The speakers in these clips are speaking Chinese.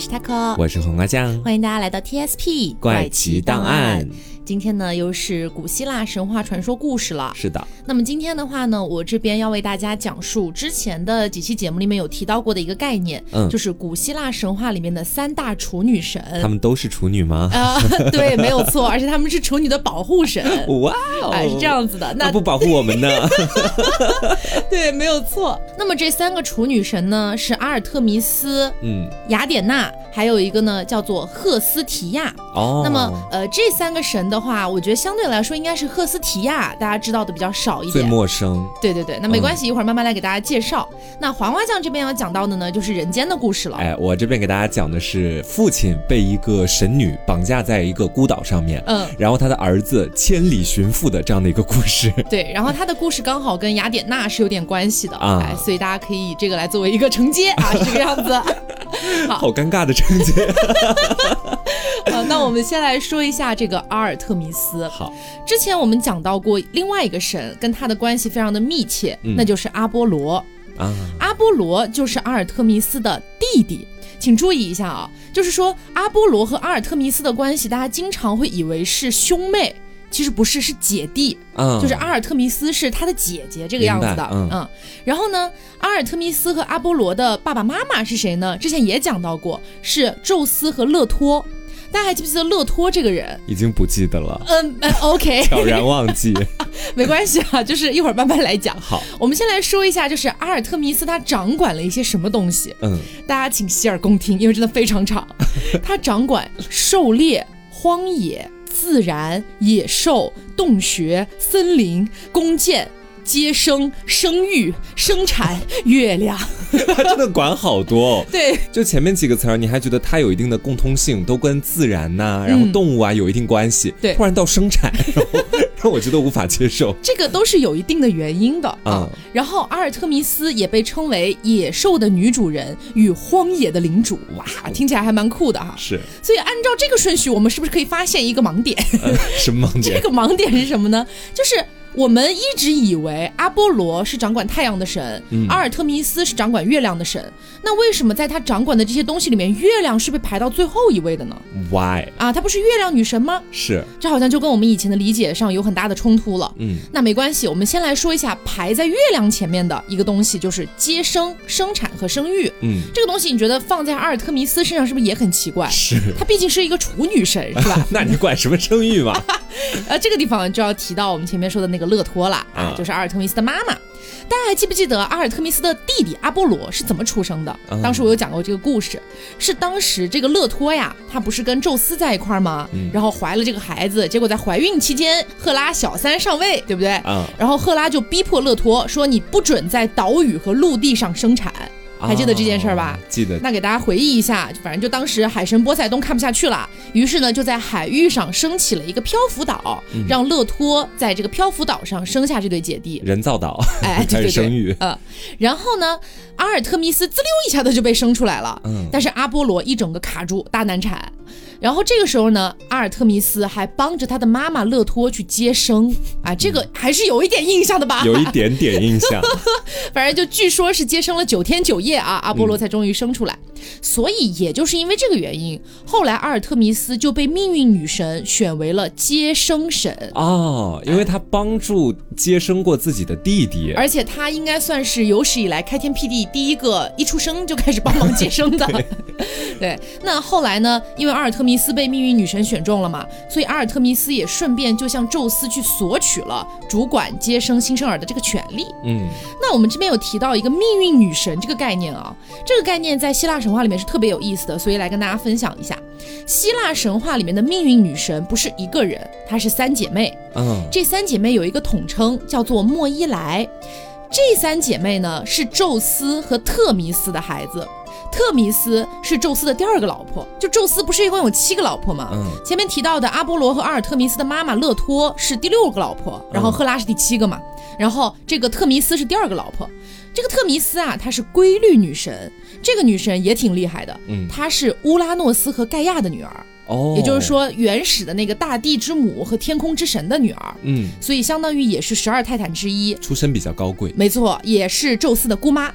我是 taco，我是黄瓜酱，欢迎大家来到 TSP 怪奇档案。今天呢，又是古希腊神话传说故事了。是的，那么今天的话呢，我这边要为大家讲述之前的几期节目里面有提到过的一个概念，嗯，就是古希腊神话里面的三大处女神。他们都是处女吗？啊，对，没有错，而且他们是处女的保护神。哇哦，是这样子的，那不保护我们呢？对，没有错。那么这三个处女神呢，是阿尔特弥斯，嗯，雅典娜，还有一个呢叫做赫斯提亚。哦，那么呃，这三个神的。话，我觉得相对来说应该是赫斯提亚，大家知道的比较少一点，最陌生。对对对，那没关系，一会儿慢慢来给大家介绍。那黄花酱这边要讲到的呢，就是人间的故事了。哎，我这边给大家讲的是父亲被一个神女绑架在一个孤岛上面，嗯，然后他的儿子千里寻父的这样的一个故事。对，然后他的故事刚好跟雅典娜是有点关系的啊，所以大家可以以这个来作为一个承接啊，是这个样子。好尴尬的承接。好，那我们先来说一下这个阿尔特弥斯。好，之前我们讲到过另外一个神，跟他的关系非常的密切，那就是阿波罗。啊，阿波罗就是阿尔特弥斯的弟弟，请注意一下啊，就是说阿波罗和阿尔特弥斯的关系，大家经常会以为是兄妹。其实不是，是姐弟，嗯，就是阿尔特弥斯是他的姐姐这个样子的，嗯，然后呢，阿尔特弥斯和阿波罗的爸爸妈妈是谁呢？之前也讲到过，是宙斯和勒托。大家还记不记得勒托这个人？已经不记得了。嗯，OK，悄然忘记，没关系啊，就是一会儿慢慢来讲。好，我们先来说一下，就是阿尔特弥斯他掌管了一些什么东西？嗯，大家请洗耳恭听，因为真的非常长。他掌管狩猎、荒野。自然、野兽、洞穴、森林、弓箭。接生、生育、生产、月亮，他真的管好多哦。对，就前面几个词儿，你还觉得它有一定的共通性，都跟自然呐，然后动物啊有一定关系。对，突然到生产，让我觉得无法接受。这个都是有一定的原因的啊。然后阿尔特弥斯也被称为野兽的女主人与荒野的领主。哇，听起来还蛮酷的哈。是。所以按照这个顺序，我们是不是可以发现一个盲点？什么盲点？这个盲点是什么呢？就是。我们一直以为阿波罗是掌管太阳的神，阿尔特弥斯是掌管月亮的神。那为什么在他掌管的这些东西里面，月亮是被排到最后一位的呢？Why 啊？她不是月亮女神吗？是，这好像就跟我们以前的理解上有很大的冲突了。嗯，那没关系，我们先来说一下排在月亮前面的一个东西，就是接生、生产和生育。嗯，这个东西你觉得放在阿尔特弥斯身上是不是也很奇怪？是，她毕竟是一个处女神，是吧？那你管什么生育嘛？呃，这个地方就要提到我们前面说的那个勒托了啊，就是阿尔特弥斯的妈妈。大家还记不记得阿尔特弥斯的弟弟阿波罗是怎么出生的？当时我有讲过这个故事，是当时这个勒托呀，他不是跟宙斯在一块儿吗？然后怀了这个孩子，结果在怀孕期间，赫拉小三上位，对不对？然后赫拉就逼迫勒托说：“你不准在岛屿和陆地上生产。”还记得这件事儿吧？记得。那给大家回忆一下，反正就当时海神波塞冬看不下去了，于是呢就在海域上升起了一个漂浮岛，让勒托在这个漂浮岛上生下这对姐弟。人造岛，哎，对对对，嗯。然后呢，阿尔特弥斯滋溜一下子就被生出来了，嗯。但是阿波罗一整个卡住，大难产。然后这个时候呢，阿尔特弥斯还帮着他的妈妈勒托去接生啊，这个还是有一点印象的吧？有一点点印象。反正就据说是接生了九天九夜啊，阿波罗才终于生出来。所以也就是因为这个原因，后来阿尔特弥斯就被命运女神选为了接生神哦，因为他帮助接生过自己的弟弟，而且他应该算是有史以来开天辟地第一个一出生就开始帮忙接生的。对，那后来呢？因为阿尔特弥斯被命运女神选中了嘛，所以阿尔特弥斯也顺便就向宙斯去索取了主管接生新生儿的这个权利。嗯，那我们这边有提到一个命运女神这个概念啊，这个概念在希腊神话里面是特别有意思的，所以来跟大家分享一下。希腊神话里面的命运女神不是一个人，她是三姐妹。嗯，这三姐妹有一个统称叫做莫伊莱。这三姐妹呢是宙斯和特弥斯的孩子。特弥斯是宙斯的第二个老婆，就宙斯不是一共有七个老婆吗？嗯，前面提到的阿波罗和阿尔特弥斯的妈妈勒托是第六个老婆，然后赫拉是第七个嘛，然后这个特弥斯是第二个老婆。这个特弥斯啊，她是规律女神，这个女神也挺厉害的，嗯，她是乌拉诺斯和盖亚的女儿。哦，也就是说原始的那个大地之母和天空之神的女儿，嗯，所以相当于也是十二泰坦之一，出身比较高贵，没错，也是宙斯的姑妈。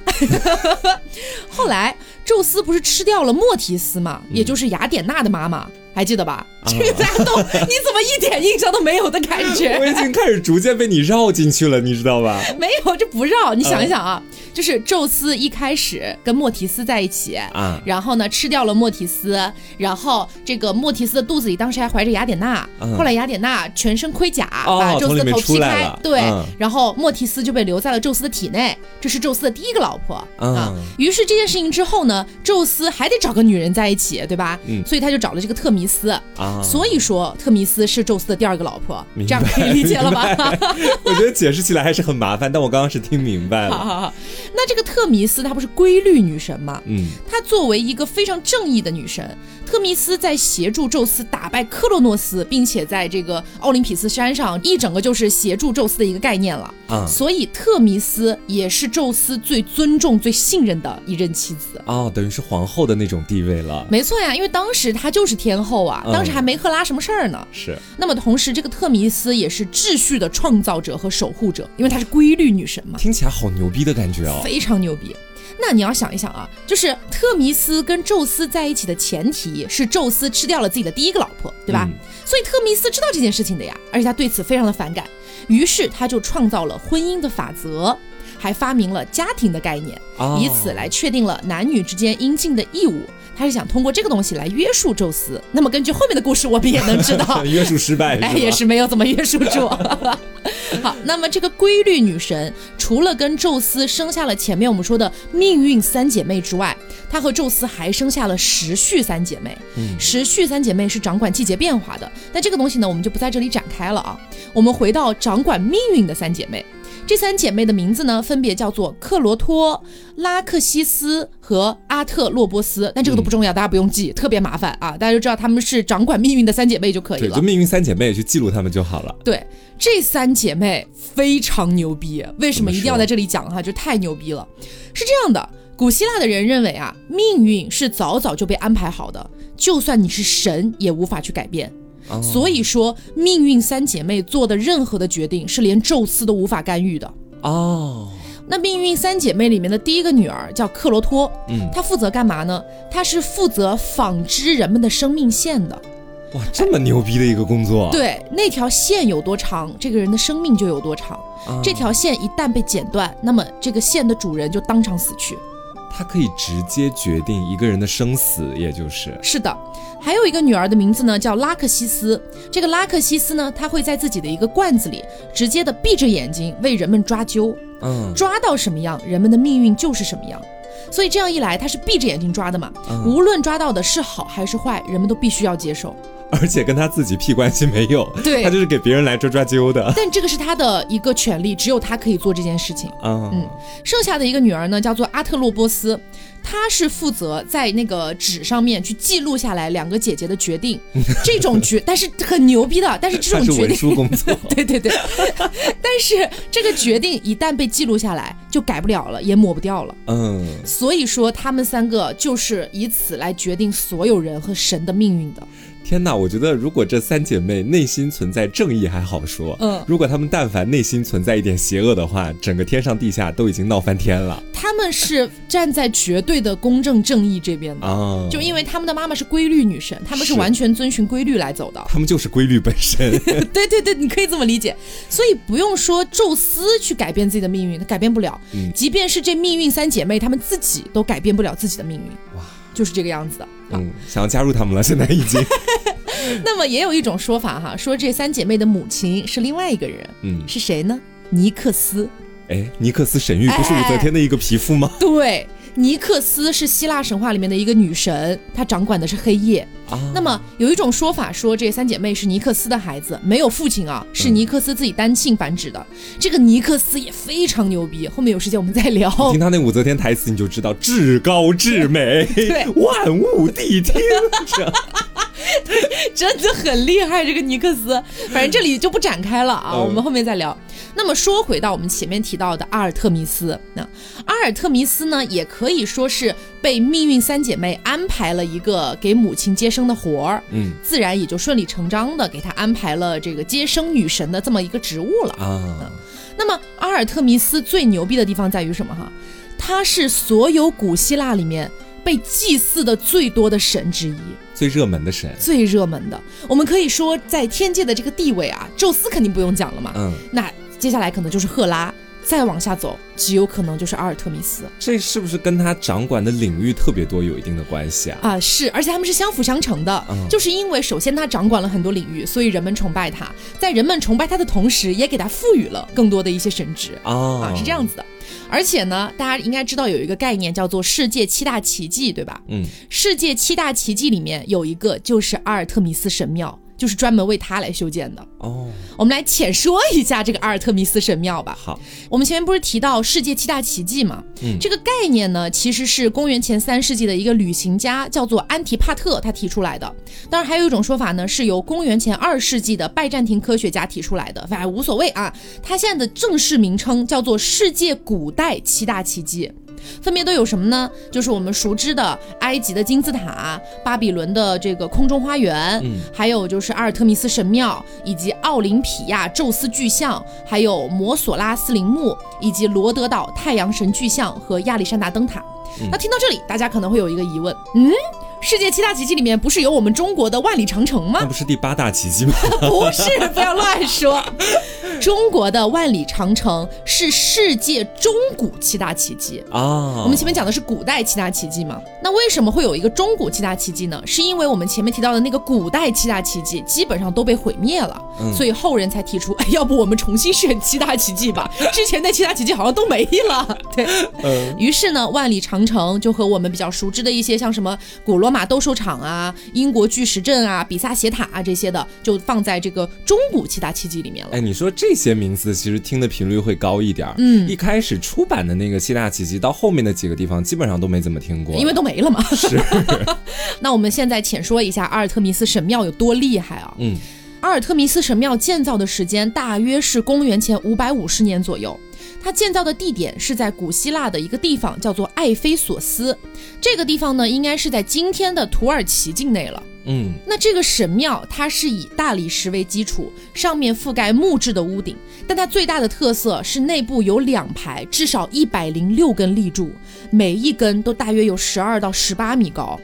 后来宙斯不是吃掉了莫提斯嘛，也就是雅典娜的妈妈。还记得吧？这个大家都，你怎么一点印象都没有的感觉？我已经开始逐渐被你绕进去了，你知道吧？没有，这不绕。你想一想啊，就是宙斯一开始跟莫提斯在一起啊，然后呢吃掉了莫提斯，然后这个莫提斯的肚子里当时还怀着雅典娜，后来雅典娜全身盔甲把宙斯的头劈开，对，然后莫提斯就被留在了宙斯的体内，这是宙斯的第一个老婆啊。于是这件事情之后呢，宙斯还得找个女人在一起，对吧？嗯，所以他就找了这个特弥。斯啊，所以说特弥斯是宙斯的第二个老婆，这样可以理解了吧？我觉得解释起来还是很麻烦，但我刚刚是听明白了。那这个特弥斯她不是规律女神吗？嗯，她作为一个非常正义的女神，特密斯在协助宙斯打败克洛诺斯，并且在这个奥林匹斯山上一整个就是协助宙斯的一个概念了啊。所以特密斯也是宙斯最尊重、最信任的一任妻子哦，等于是皇后的那种地位了。没错呀，因为当时她就是天后。后啊，当时还没赫拉什么事儿呢。是。那么同时，这个特密斯也是秩序的创造者和守护者，因为她是规律女神嘛。听起来好牛逼的感觉哦。非常牛逼。那你要想一想啊，就是特弥斯跟宙斯在一起的前提是宙斯吃掉了自己的第一个老婆，对吧？所以特弥斯知道这件事情的呀，而且他对此非常的反感，于是他就创造了婚姻的法则，还发明了家庭的概念，以此来确定了男女之间应尽的义务。他是想通过这个东西来约束宙斯。那么根据后面的故事，我们也能知道，约束失败，哎，也是没有怎么约束住。好，那么这个规律女神除了跟宙斯生下了前面我们说的命运三姐妹之外，她和宙斯还生下了时序三姐妹。嗯，时序三姐妹是掌管季节变化的。那这个东西呢，我们就不在这里展开了啊。我们回到掌管命运的三姐妹。这三姐妹的名字呢，分别叫做克罗托、拉克西斯和阿特洛波斯，但这个都不重要，大家不用记，特别麻烦啊！大家就知道她们是掌管命运的三姐妹就可以了。对，就命运三姐妹，去记录她们就好了。对，这三姐妹非常牛逼，为什么一定要在这里讲哈？就太牛逼了。是这样的，古希腊的人认为啊，命运是早早就被安排好的，就算你是神，也无法去改变。所以说，命运三姐妹做的任何的决定是连宙斯都无法干预的哦。那命运三姐妹里面的第一个女儿叫克罗托，嗯，她负责干嘛呢？她是负责纺织人们的生命线的。哇，这么牛逼的一个工作！对，那条线有多长，这个人的生命就有多长。这条线一旦被剪断，那么这个线的主人就当场死去。他可以直接决定一个人的生死，也就是是的。还有一个女儿的名字呢，叫拉克西斯。这个拉克西斯呢，她会在自己的一个罐子里，直接的闭着眼睛为人们抓阄。嗯，抓到什么样，人们的命运就是什么样。所以这样一来，她是闭着眼睛抓的嘛。无论抓到的是好还是坏，人们都必须要接受。而且跟他自己屁关系没有，对他就是给别人来抓抓阄的。但这个是他的一个权利，只有他可以做这件事情。嗯嗯，剩下的一个女儿呢，叫做阿特洛波斯，她是负责在那个纸上面去记录下来两个姐姐的决定。这种决，但是很牛逼的，但是这种决定，工作，对对对。但是这个决定一旦被记录下来，就改不了了，也抹不掉了。嗯，所以说他们三个就是以此来决定所有人和神的命运的。天哪，我觉得如果这三姐妹内心存在正义还好说，嗯，如果她们但凡内心存在一点邪恶的话，整个天上地下都已经闹翻天了。她们是站在绝对的公正正义这边的啊，就因为她们的妈妈是规律女神，她们是完全遵循规律来走的。她们就是规律本身。对对对，你可以这么理解。所以不用说宙斯去改变自己的命运，他改变不了。嗯，即便是这命运三姐妹，她们自己都改变不了自己的命运。哇。就是这个样子的，嗯，想要加入他们了，现在已经。那么也有一种说法哈，说这三姐妹的母亲是另外一个人，嗯，是谁呢？尼克斯。哎，尼克斯神域不是武则天的一个皮肤吗？对。尼克斯是希腊神话里面的一个女神，她掌管的是黑夜。啊那么有一种说法说，这三姐妹是尼克斯的孩子，没有父亲啊，是尼克斯自己单性繁殖的。这个尼克斯也非常牛逼，后面有时间我们再聊。听他那武则天台词，你就知道至高至美，对，万物谛听。真的很厉害，这个尼克斯。反正这里就不展开了啊，我们后面再聊。那么说回到我们前面提到的阿尔特弥斯，那阿尔特弥斯呢，也可以说是被命运三姐妹安排了一个给母亲接生的活儿，嗯，自然也就顺理成章的给她安排了这个接生女神的这么一个职务了啊。那么阿尔特弥斯最牛逼的地方在于什么哈？她是所有古希腊里面被祭祀的最多的神之一，最热门的神，最热门的。我们可以说在天界的这个地位啊，宙斯肯定不用讲了嘛，嗯，那。接下来可能就是赫拉，再往下走，极有可能就是阿尔特弥斯。这是不是跟他掌管的领域特别多有一定的关系啊？啊，是，而且他们是相辅相成的。嗯，就是因为首先他掌管了很多领域，所以人们崇拜他，在人们崇拜他的同时，也给他赋予了更多的一些神职啊，是这样子的。而且呢，大家应该知道有一个概念叫做世界七大奇迹，对吧？嗯，世界七大奇迹里面有一个就是阿尔特弥斯神庙。就是专门为他来修建的哦。我们来浅说一下这个阿尔特弥斯神庙吧。好，我们前面不是提到世界七大奇迹吗？嗯，这个概念呢，其实是公元前三世纪的一个旅行家叫做安提帕特他提出来的。当然，还有一种说法呢，是由公元前二世纪的拜占庭科学家提出来的。反正无所谓啊，他现在的正式名称叫做世界古代七大奇迹。分别都有什么呢？就是我们熟知的埃及的金字塔、巴比伦的这个空中花园，嗯，还有就是阿尔特弥斯神庙，以及奥林匹亚宙斯巨像，还有摩索拉斯陵墓，以及罗德岛太阳神巨像和亚历山大灯塔。那听到这里，大家可能会有一个疑问，嗯。世界七大奇迹里面不是有我们中国的万里长城吗？那不是第八大奇迹吗？不是，不要乱说。中国的万里长城是世界中古七大奇迹啊。我们前面讲的是古代七大奇迹嘛？那为什么会有一个中古七大奇迹呢？是因为我们前面提到的那个古代七大奇迹基本上都被毁灭了，所以后人才提出，哎，要不我们重新选七大奇迹吧？之前那七大奇迹好像都没了。对，于是呢，万里长城就和我们比较熟知的一些像什么古罗马。马斗兽场啊，英国巨石阵啊，比萨斜塔啊，这些的就放在这个中古七大奇迹里面了。哎，你说这些名字其实听的频率会高一点。嗯，一开始出版的那个七大奇迹，到后面的几个地方基本上都没怎么听过，因为都没了嘛。是。那我们现在浅说一下阿尔特弥斯神庙有多厉害啊？嗯，阿尔特弥斯神庙建造的时间大约是公元前五百五十年左右。它建造的地点是在古希腊的一个地方，叫做艾菲索斯。这个地方呢，应该是在今天的土耳其境内了。嗯，那这个神庙它是以大理石为基础，上面覆盖木质的屋顶，但它最大的特色是内部有两排至少一百零六根立柱，每一根都大约有十二到十八米高。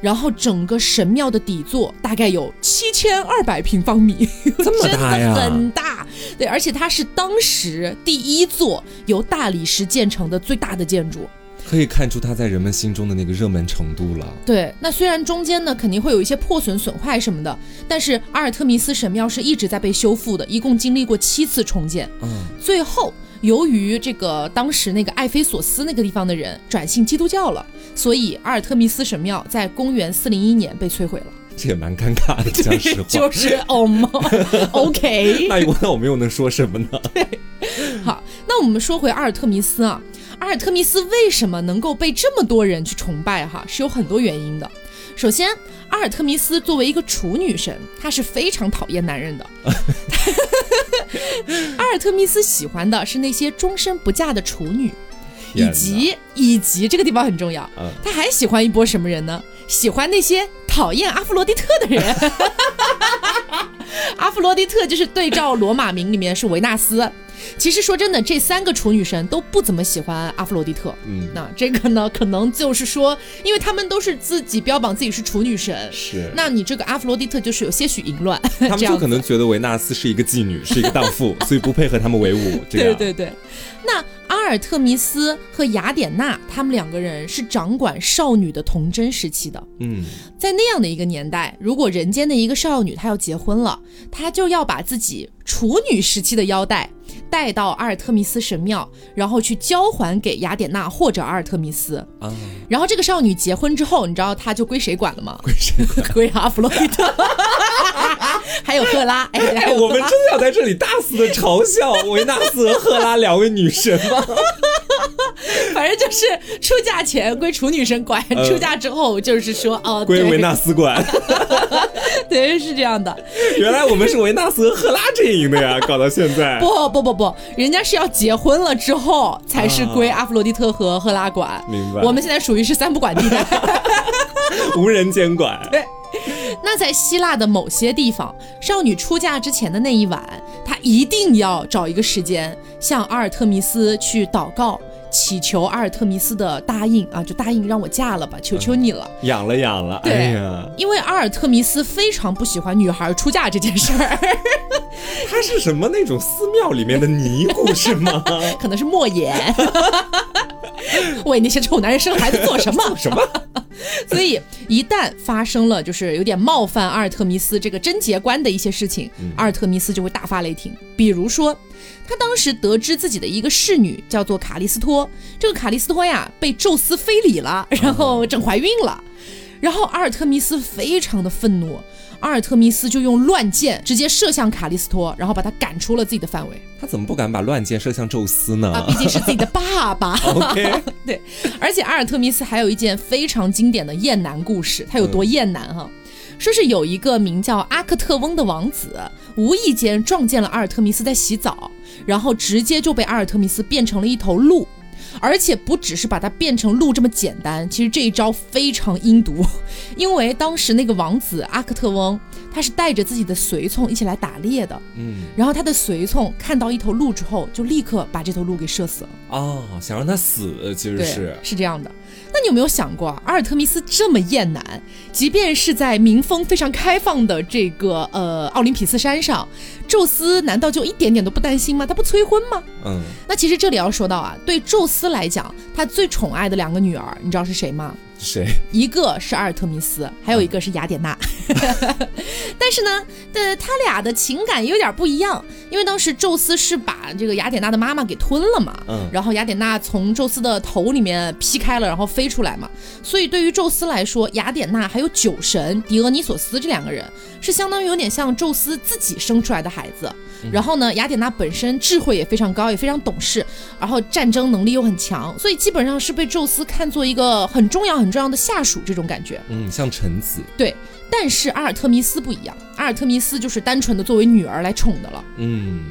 然后整个神庙的底座大概有七千二百平方米，这么大呀，很大。对，而且它是当时第一座由大理石建成的最大的建筑。可以看出它在人们心中的那个热门程度了。对，那虽然中间呢肯定会有一些破损损坏什么的，但是阿尔特弥斯神庙是一直在被修复的，一共经历过七次重建。嗯，最后由于这个当时那个艾菲索斯那个地方的人转信基督教了，所以阿尔特弥斯神庙在公元四零一年被摧毁了。这也蛮尴尬的，讲实话。就是哦吗？OK。那那我们又能说什么呢？对，好，那我们说回阿尔特弥斯啊。阿尔特弥斯为什么能够被这么多人去崇拜？哈，是有很多原因的。首先，阿尔特弥斯作为一个处女神，她是非常讨厌男人的。阿尔特弥斯喜欢的是那些终身不嫁的处女，以及以及这个地方很重要，他还喜欢一波什么人呢？喜欢那些讨厌阿弗罗狄特的人。阿弗罗狄特就是对照罗马名里面是维纳斯。其实说真的，这三个处女神都不怎么喜欢阿弗洛狄特。嗯，那这个呢，可能就是说，因为他们都是自己标榜自己是处女神，是。那你这个阿弗洛狄特就是有些许淫乱，他们就可能觉得维纳斯是一个妓女，是一个荡妇，所以不配和他们为伍。对对对。那阿尔特弥斯和雅典娜，他们两个人是掌管少女的童贞时期的。嗯，在那样的一个年代，如果人间的一个少女她要结婚了，她就要把自己处女时期的腰带。带到阿尔特弥斯神庙，然后去交还给雅典娜或者阿尔特弥斯。啊，然后这个少女结婚之后，你知道她就归谁管了吗？归谁？归阿弗洛狄特，还有赫拉。哎，我们真的要在这里大肆的嘲笑维纳斯和赫拉两位女神吗？反正就是出嫁前归处女神管，出嫁之后就是说哦，归维纳斯管。对，是这样的。原来我们是维纳斯和赫拉阵营的呀，搞到现在。不不不不，人家是要结婚了之后才是归阿弗洛狄特和赫拉管。明白。我们现在属于是三不管地带，无人监管。对。那在希腊的某些地方，少女出嫁之前的那一晚，她一定要找一个时间向阿尔特弥斯去祷告。祈求阿尔特弥斯的答应啊，就答应让我嫁了吧，求求你了，养了养了。对呀，因为阿尔特弥斯非常不喜欢女孩出嫁这件事儿。他是什么那种寺庙里面的尼姑是吗？可能是莫言。为那些丑男人生孩子做什么？什么？所以一旦发生了就是有点冒犯阿尔特弥斯这个贞洁观的一些事情，阿尔特弥斯就会大发雷霆。比如说。他当时得知自己的一个侍女叫做卡利斯托，这个卡利斯托呀被宙斯非礼了，然后整怀孕了，然后阿尔特弥斯非常的愤怒，阿尔特弥斯就用乱箭直接射向卡利斯托，然后把他赶出了自己的范围。他怎么不敢把乱箭射向宙斯呢？啊，毕竟是自己的爸爸。对，而且阿尔特弥斯还有一件非常经典的厌男故事，他有多厌男哈？说是有一个名叫阿克特翁的王子，无意间撞见了阿尔特弥斯在洗澡。然后直接就被阿尔特弥斯变成了一头鹿，而且不只是把它变成鹿这么简单，其实这一招非常阴毒，因为当时那个王子阿克特翁他是带着自己的随从一起来打猎的，嗯，然后他的随从看到一头鹿之后，就立刻把这头鹿给射死了。哦，想让他死，其实是是这样的。那你有没有想过，阿尔特弥斯这么厌男，即便是在民风非常开放的这个呃奥林匹斯山上，宙斯难道就一点点都不担心吗？他不催婚吗？嗯，那其实这里要说到啊，对宙斯来讲，他最宠爱的两个女儿，你知道是谁吗？谁？一个是阿尔特弥斯，还有一个是雅典娜。但是呢，的他俩的情感有点不一样，因为当时宙斯是把这个雅典娜的妈妈给吞了嘛，嗯，然后雅典娜从宙斯的头里面劈开了，然后飞出来嘛，所以对于宙斯来说，雅典娜还有酒神狄俄尼索斯这两个人是相当于有点像宙斯自己生出来的孩子。然后呢，雅典娜本身智慧也非常高，也非常懂事，然后战争能力又很强，所以基本上是被宙斯看作一个很重要很重要的下属这种感觉。嗯，像臣子。对，但是阿尔特弥斯不一样，阿尔特弥斯就是单纯的作为女儿来宠的了。嗯，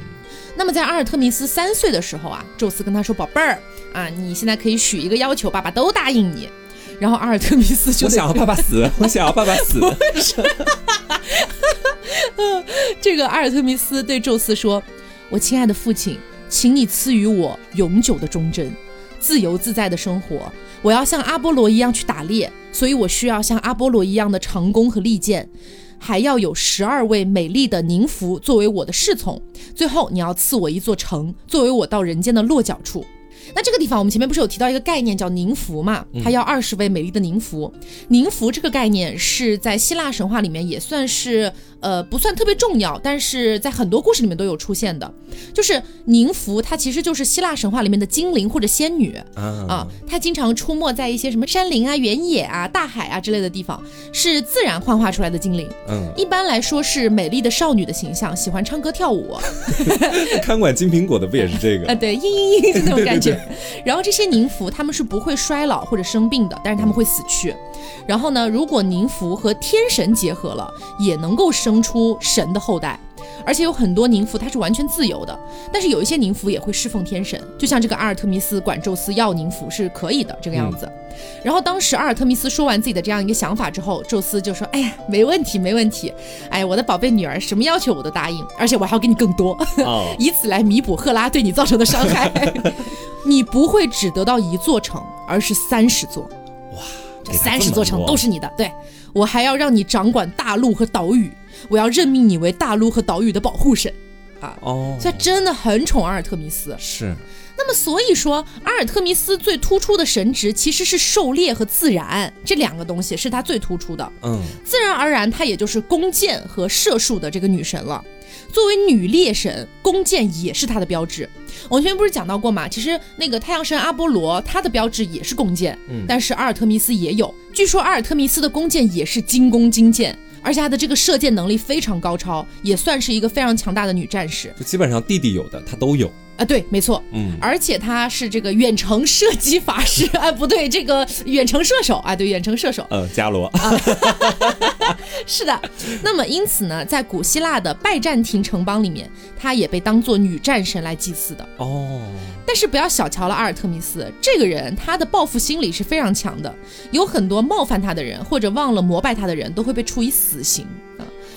那么在阿尔特弥斯三岁的时候啊，宙斯跟他说：“宝贝儿啊，你现在可以许一个要求，爸爸都答应你。”然后阿尔特弥斯就想要爸爸死，我想要爸爸死。这个阿尔特弥斯对宙斯说：“我亲爱的父亲，请你赐予我永久的忠贞，自由自在的生活。我要像阿波罗一样去打猎，所以我需要像阿波罗一样的长弓和利剑，还要有十二位美丽的宁芙作为我的侍从。最后，你要赐我一座城，作为我到人间的落脚处。”那这个地方，我们前面不是有提到一个概念叫宁芙嘛？他要二十位美丽的宁芙。宁芙这个概念是在希腊神话里面也算是。呃，不算特别重要，但是在很多故事里面都有出现的，就是宁芙，它其实就是希腊神话里面的精灵或者仙女啊，她经常出没在一些什么山林啊、原野啊、大海啊之类的地方，是自然幻化出来的精灵。嗯，一般来说是美丽的少女的形象，喜欢唱歌跳舞。看管金苹果的不也是这个 啊？对，嘤嘤嘤是那种感觉。然后这些宁芙他们是不会衰老或者生病的，但是他们会死去。然后呢，如果宁芙和天神结合了，也能够生。生出神的后代，而且有很多宁芙，它是完全自由的。但是有一些宁芙也会侍奉天神，就像这个阿尔特弥斯管宙斯要宁芙是可以的这个样子。然后当时阿尔特弥斯说完自己的这样一个想法之后，宙斯就说：“哎呀，没问题，没问题。哎，我的宝贝女儿，什么要求我都答应，而且我还要给你更多，以此来弥补赫拉对你造成的伤害。你不会只得到一座城，而是三十座。哇，这三十座城都是你的。对我还要让你掌管大陆和岛屿。”我要任命你为大陆和岛屿的保护神，啊，哦，所以真的很宠阿尔特弥斯。是，那么所以说，阿尔特弥斯最突出的神职其实是狩猎和自然这两个东西是他最突出的。嗯，自然而然，她也就是弓箭和射术的这个女神了。作为女猎神，弓箭也是她的标志。我们前面不是讲到过吗？其实那个太阳神阿波罗，他的标志也是弓箭。嗯，但是阿尔特弥斯也有。据说阿尔特弥斯的弓箭也是精弓精箭。而且她的这个射箭能力非常高超，也算是一个非常强大的女战士。就基本上弟弟有的她都有。啊，对，没错，嗯，而且他是这个远程射击法师啊，不对，这个远程射手啊，对，远程射手，嗯，伽罗，是的。那么因此呢，在古希腊的拜占庭城邦里面，他也被当做女战神来祭祀的哦。但是不要小瞧了阿尔特弥斯这个人，他的报复心理是非常强的，有很多冒犯他的人或者忘了膜拜他的人都会被处以死刑。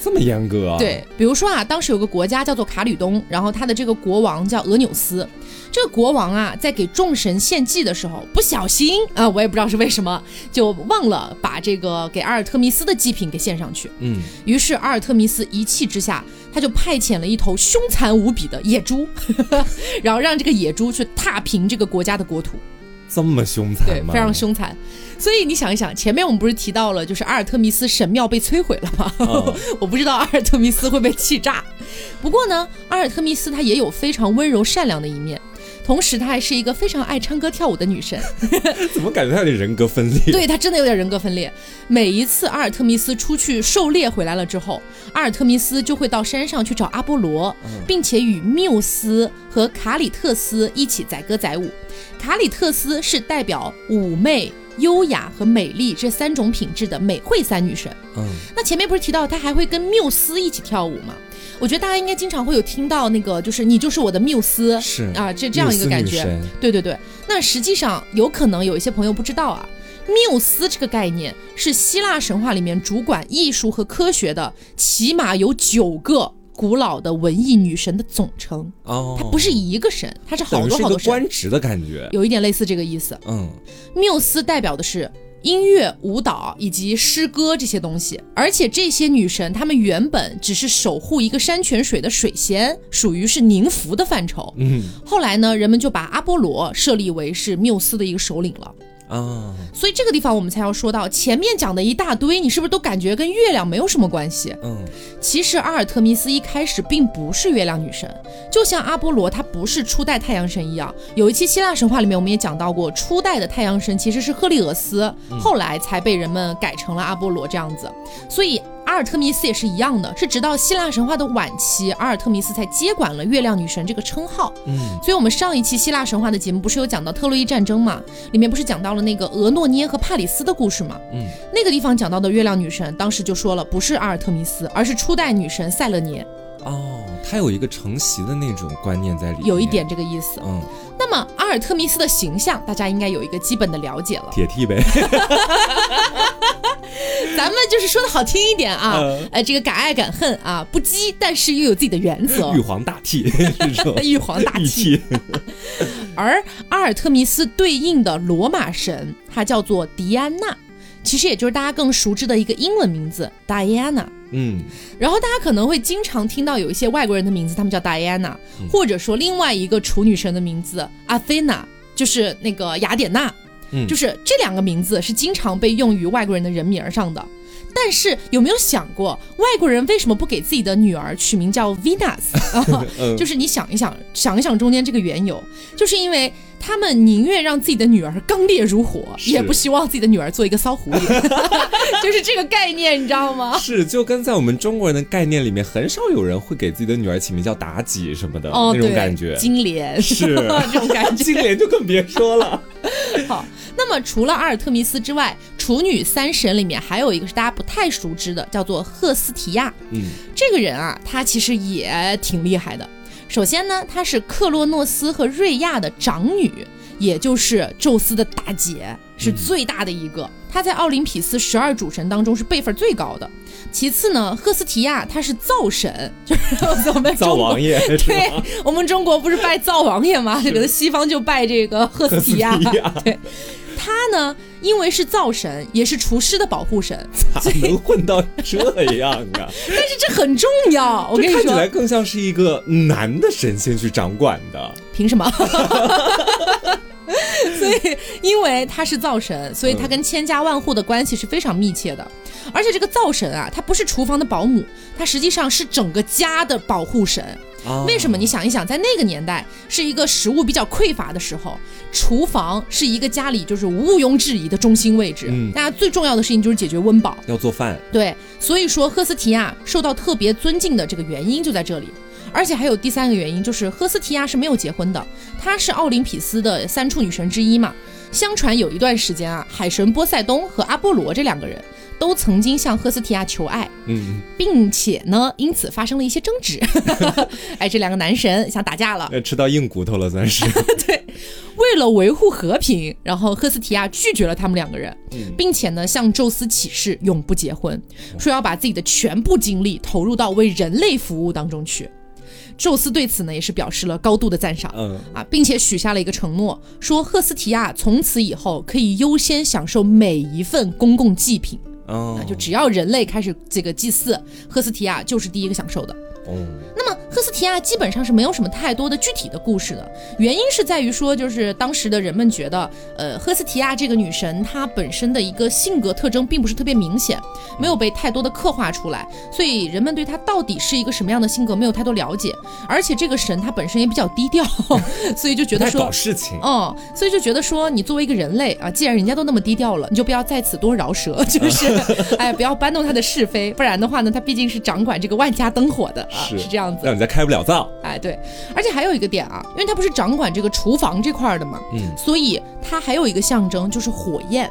这么严格啊？对，比如说啊，当时有个国家叫做卡吕东，然后他的这个国王叫俄纽斯。这个国王啊，在给众神献祭的时候，不小心啊，我也不知道是为什么，就忘了把这个给阿尔特弥斯的祭品给献上去。嗯，于是阿尔特弥斯一气之下，他就派遣了一头凶残无比的野猪，然后让这个野猪去踏平这个国家的国土。这么凶残吗？对，非常凶残。所以你想一想，前面我们不是提到了，就是阿尔特弥斯神庙被摧毁了吗？我不知道阿尔特弥斯会被气炸。不过呢，阿尔特弥斯他也有非常温柔善良的一面。同时，她还是一个非常爱唱歌跳舞的女神。怎么感觉她有点人格分裂？对她真的有点人格分裂。每一次阿尔特弥斯出去狩猎回来了之后，阿尔特弥斯就会到山上去找阿波罗，并且与缪斯和卡里特斯一起载歌载舞。卡里特斯是代表妩媚、优雅和美丽这三种品质的美惠三女神。嗯，那前面不是提到她还会跟缪斯一起跳舞吗？我觉得大家应该经常会有听到那个，就是你就是我的缪斯，是啊，这这样一个感觉。对对对，那实际上有可能有一些朋友不知道啊，缪斯这个概念是希腊神话里面主管艺术和科学的，起码有九个古老的文艺女神的总称。哦，它不是一个神，它是好多好多神。官职的感觉，有一点类似这个意思。嗯，缪斯代表的是。音乐、舞蹈以及诗歌这些东西，而且这些女神她们原本只是守护一个山泉水的水仙，属于是宁芙的范畴。嗯，后来呢，人们就把阿波罗设立为是缪斯的一个首领了。啊，所以这个地方我们才要说到前面讲的一大堆，你是不是都感觉跟月亮没有什么关系？嗯，其实阿尔特弥斯一开始并不是月亮女神，就像阿波罗他不是初代太阳神一样。有一期希腊神话里面我们也讲到过，初代的太阳神其实是赫利俄斯，后来才被人们改成了阿波罗这样子。所以。阿尔特弥斯也是一样的，是直到希腊神话的晚期，阿尔特弥斯才接管了月亮女神这个称号。嗯，所以我们上一期希腊神话的节目不是有讲到特洛伊战争嘛？里面不是讲到了那个俄诺涅和帕里斯的故事嘛？嗯，那个地方讲到的月亮女神，当时就说了，不是阿尔特弥斯，而是初代女神塞勒涅。哦，他有一个承袭的那种观念在里面，有一点这个意思。嗯，那么阿尔特弥斯的形象，大家应该有一个基本的了解了。铁 T 呗，咱们就是说的好听一点啊，呃，这个敢爱敢恨啊，不羁，但是又有自己的原则。玉皇大帝，玉皇大帝。而阿尔特弥斯对应的罗马神，它叫做狄安娜，其实也就是大家更熟知的一个英文名字 Diana。嗯，然后大家可能会经常听到有一些外国人的名字，他们叫 Diana，或者说另外一个处女神的名字 Athena，就是那个雅典娜，嗯，就是这两个名字是经常被用于外国人的人名上的。但是有没有想过，外国人为什么不给自己的女儿取名叫 Venus？就是你想一想，想一想中间这个缘由，就是因为他们宁愿让自己的女儿刚烈如火，也不希望自己的女儿做一个骚狐狸，就是这个概念，你知道吗？是，就跟在我们中国人的概念里面，很少有人会给自己的女儿起名叫妲己什么的哦那种感觉。金莲是 这种感觉，金莲就更别说了。好。那么除了阿尔特弥斯之外，处女三神里面还有一个是大家不太熟知的，叫做赫斯提亚。嗯，这个人啊，他其实也挺厉害的。首先呢，她是克洛诺斯和瑞亚的长女，也就是宙斯的大姐，是最大的一个。她在奥林匹斯十二主神当中是辈分最高的。其次呢，赫斯提亚她是灶神，就是我们灶王爷。对，我们中国不是拜灶王爷吗？这个西方就拜这个赫斯提亚。对。他呢，因为是灶神，也是厨师的保护神，咋能混到这样啊？但是这很重要，我跟你说，看起来更像是一个男的神仙去掌管的。凭什么？所以，因为他是灶神，所以他跟千家万户的关系是非常密切的。而且这个灶神啊，他不是厨房的保姆，他实际上是整个家的保护神。为什么？你想一想，在那个年代，是一个食物比较匮乏的时候，厨房是一个家里就是毋庸置疑的中心位置。嗯，大家最重要的事情就是解决温饱，要做饭。对，所以说赫斯提亚受到特别尊敬的这个原因就在这里。而且还有第三个原因，就是赫斯提亚是没有结婚的，她是奥林匹斯的三处女神之一嘛。相传有一段时间啊，海神波塞冬和阿波罗这两个人都曾经向赫斯提亚求爱，嗯，并且呢，因此发生了一些争执。哎，这两个男神想打架了，吃到硬骨头了，算是。对，为了维护和平，然后赫斯提亚拒绝了他们两个人，并且呢，向宙斯起誓永不结婚，说要把自己的全部精力投入到为人类服务当中去。宙斯对此呢也是表示了高度的赞赏，嗯。啊，并且许下了一个承诺，说赫斯提亚从此以后可以优先享受每一份公共祭品，哦，就只要人类开始这个祭祀，赫斯提亚就是第一个享受的。哦，那么。赫斯提亚基本上是没有什么太多的具体的故事的，原因是在于说，就是当时的人们觉得，呃，赫斯提亚这个女神她本身的一个性格特征并不是特别明显，没有被太多的刻画出来，所以人们对她到底是一个什么样的性格没有太多了解。而且这个神她本身也比较低调，所以就觉得说搞事情，哦，所以就觉得说，你作为一个人类啊，既然人家都那么低调了，你就不要在此多饶舌，就是，哎，不要搬弄她的是非，不然的话呢，她毕竟是掌管这个万家灯火的啊，是这样子。再开不了灶，哎，对，而且还有一个点啊，因为它不是掌管这个厨房这块的嘛，嗯，所以它还有一个象征就是火焰。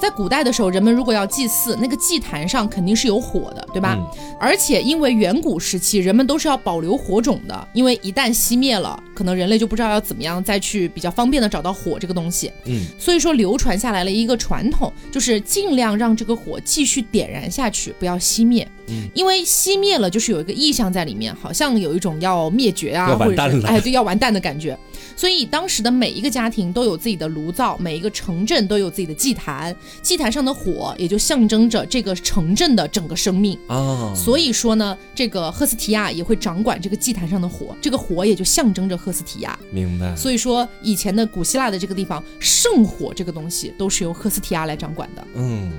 在古代的时候，人们如果要祭祀，那个祭坛上肯定是有火的，对吧？而且因为远古时期人们都是要保留火种的，因为一旦熄灭了，可能人类就不知道要怎么样再去比较方便的找到火这个东西。嗯，所以说流传下来了一个传统，就是尽量让这个火继续点燃下去，不要熄灭。嗯，因为熄灭了就是有一个意象在里面，好像有一种要灭绝啊，或者是哎，对，要完蛋的感觉。所以当时的每一个家庭都有自己的炉灶，每一个城镇都有自己的祭坛，祭坛上的火也就象征着这个城镇的整个生命啊。所以说呢，这个赫斯提亚也会掌管这个祭坛上的火，这个火也就象征着赫斯提亚。明白。所以说以前的古希腊的这个地方，圣火这个东西都是由赫斯提亚来掌管的。嗯。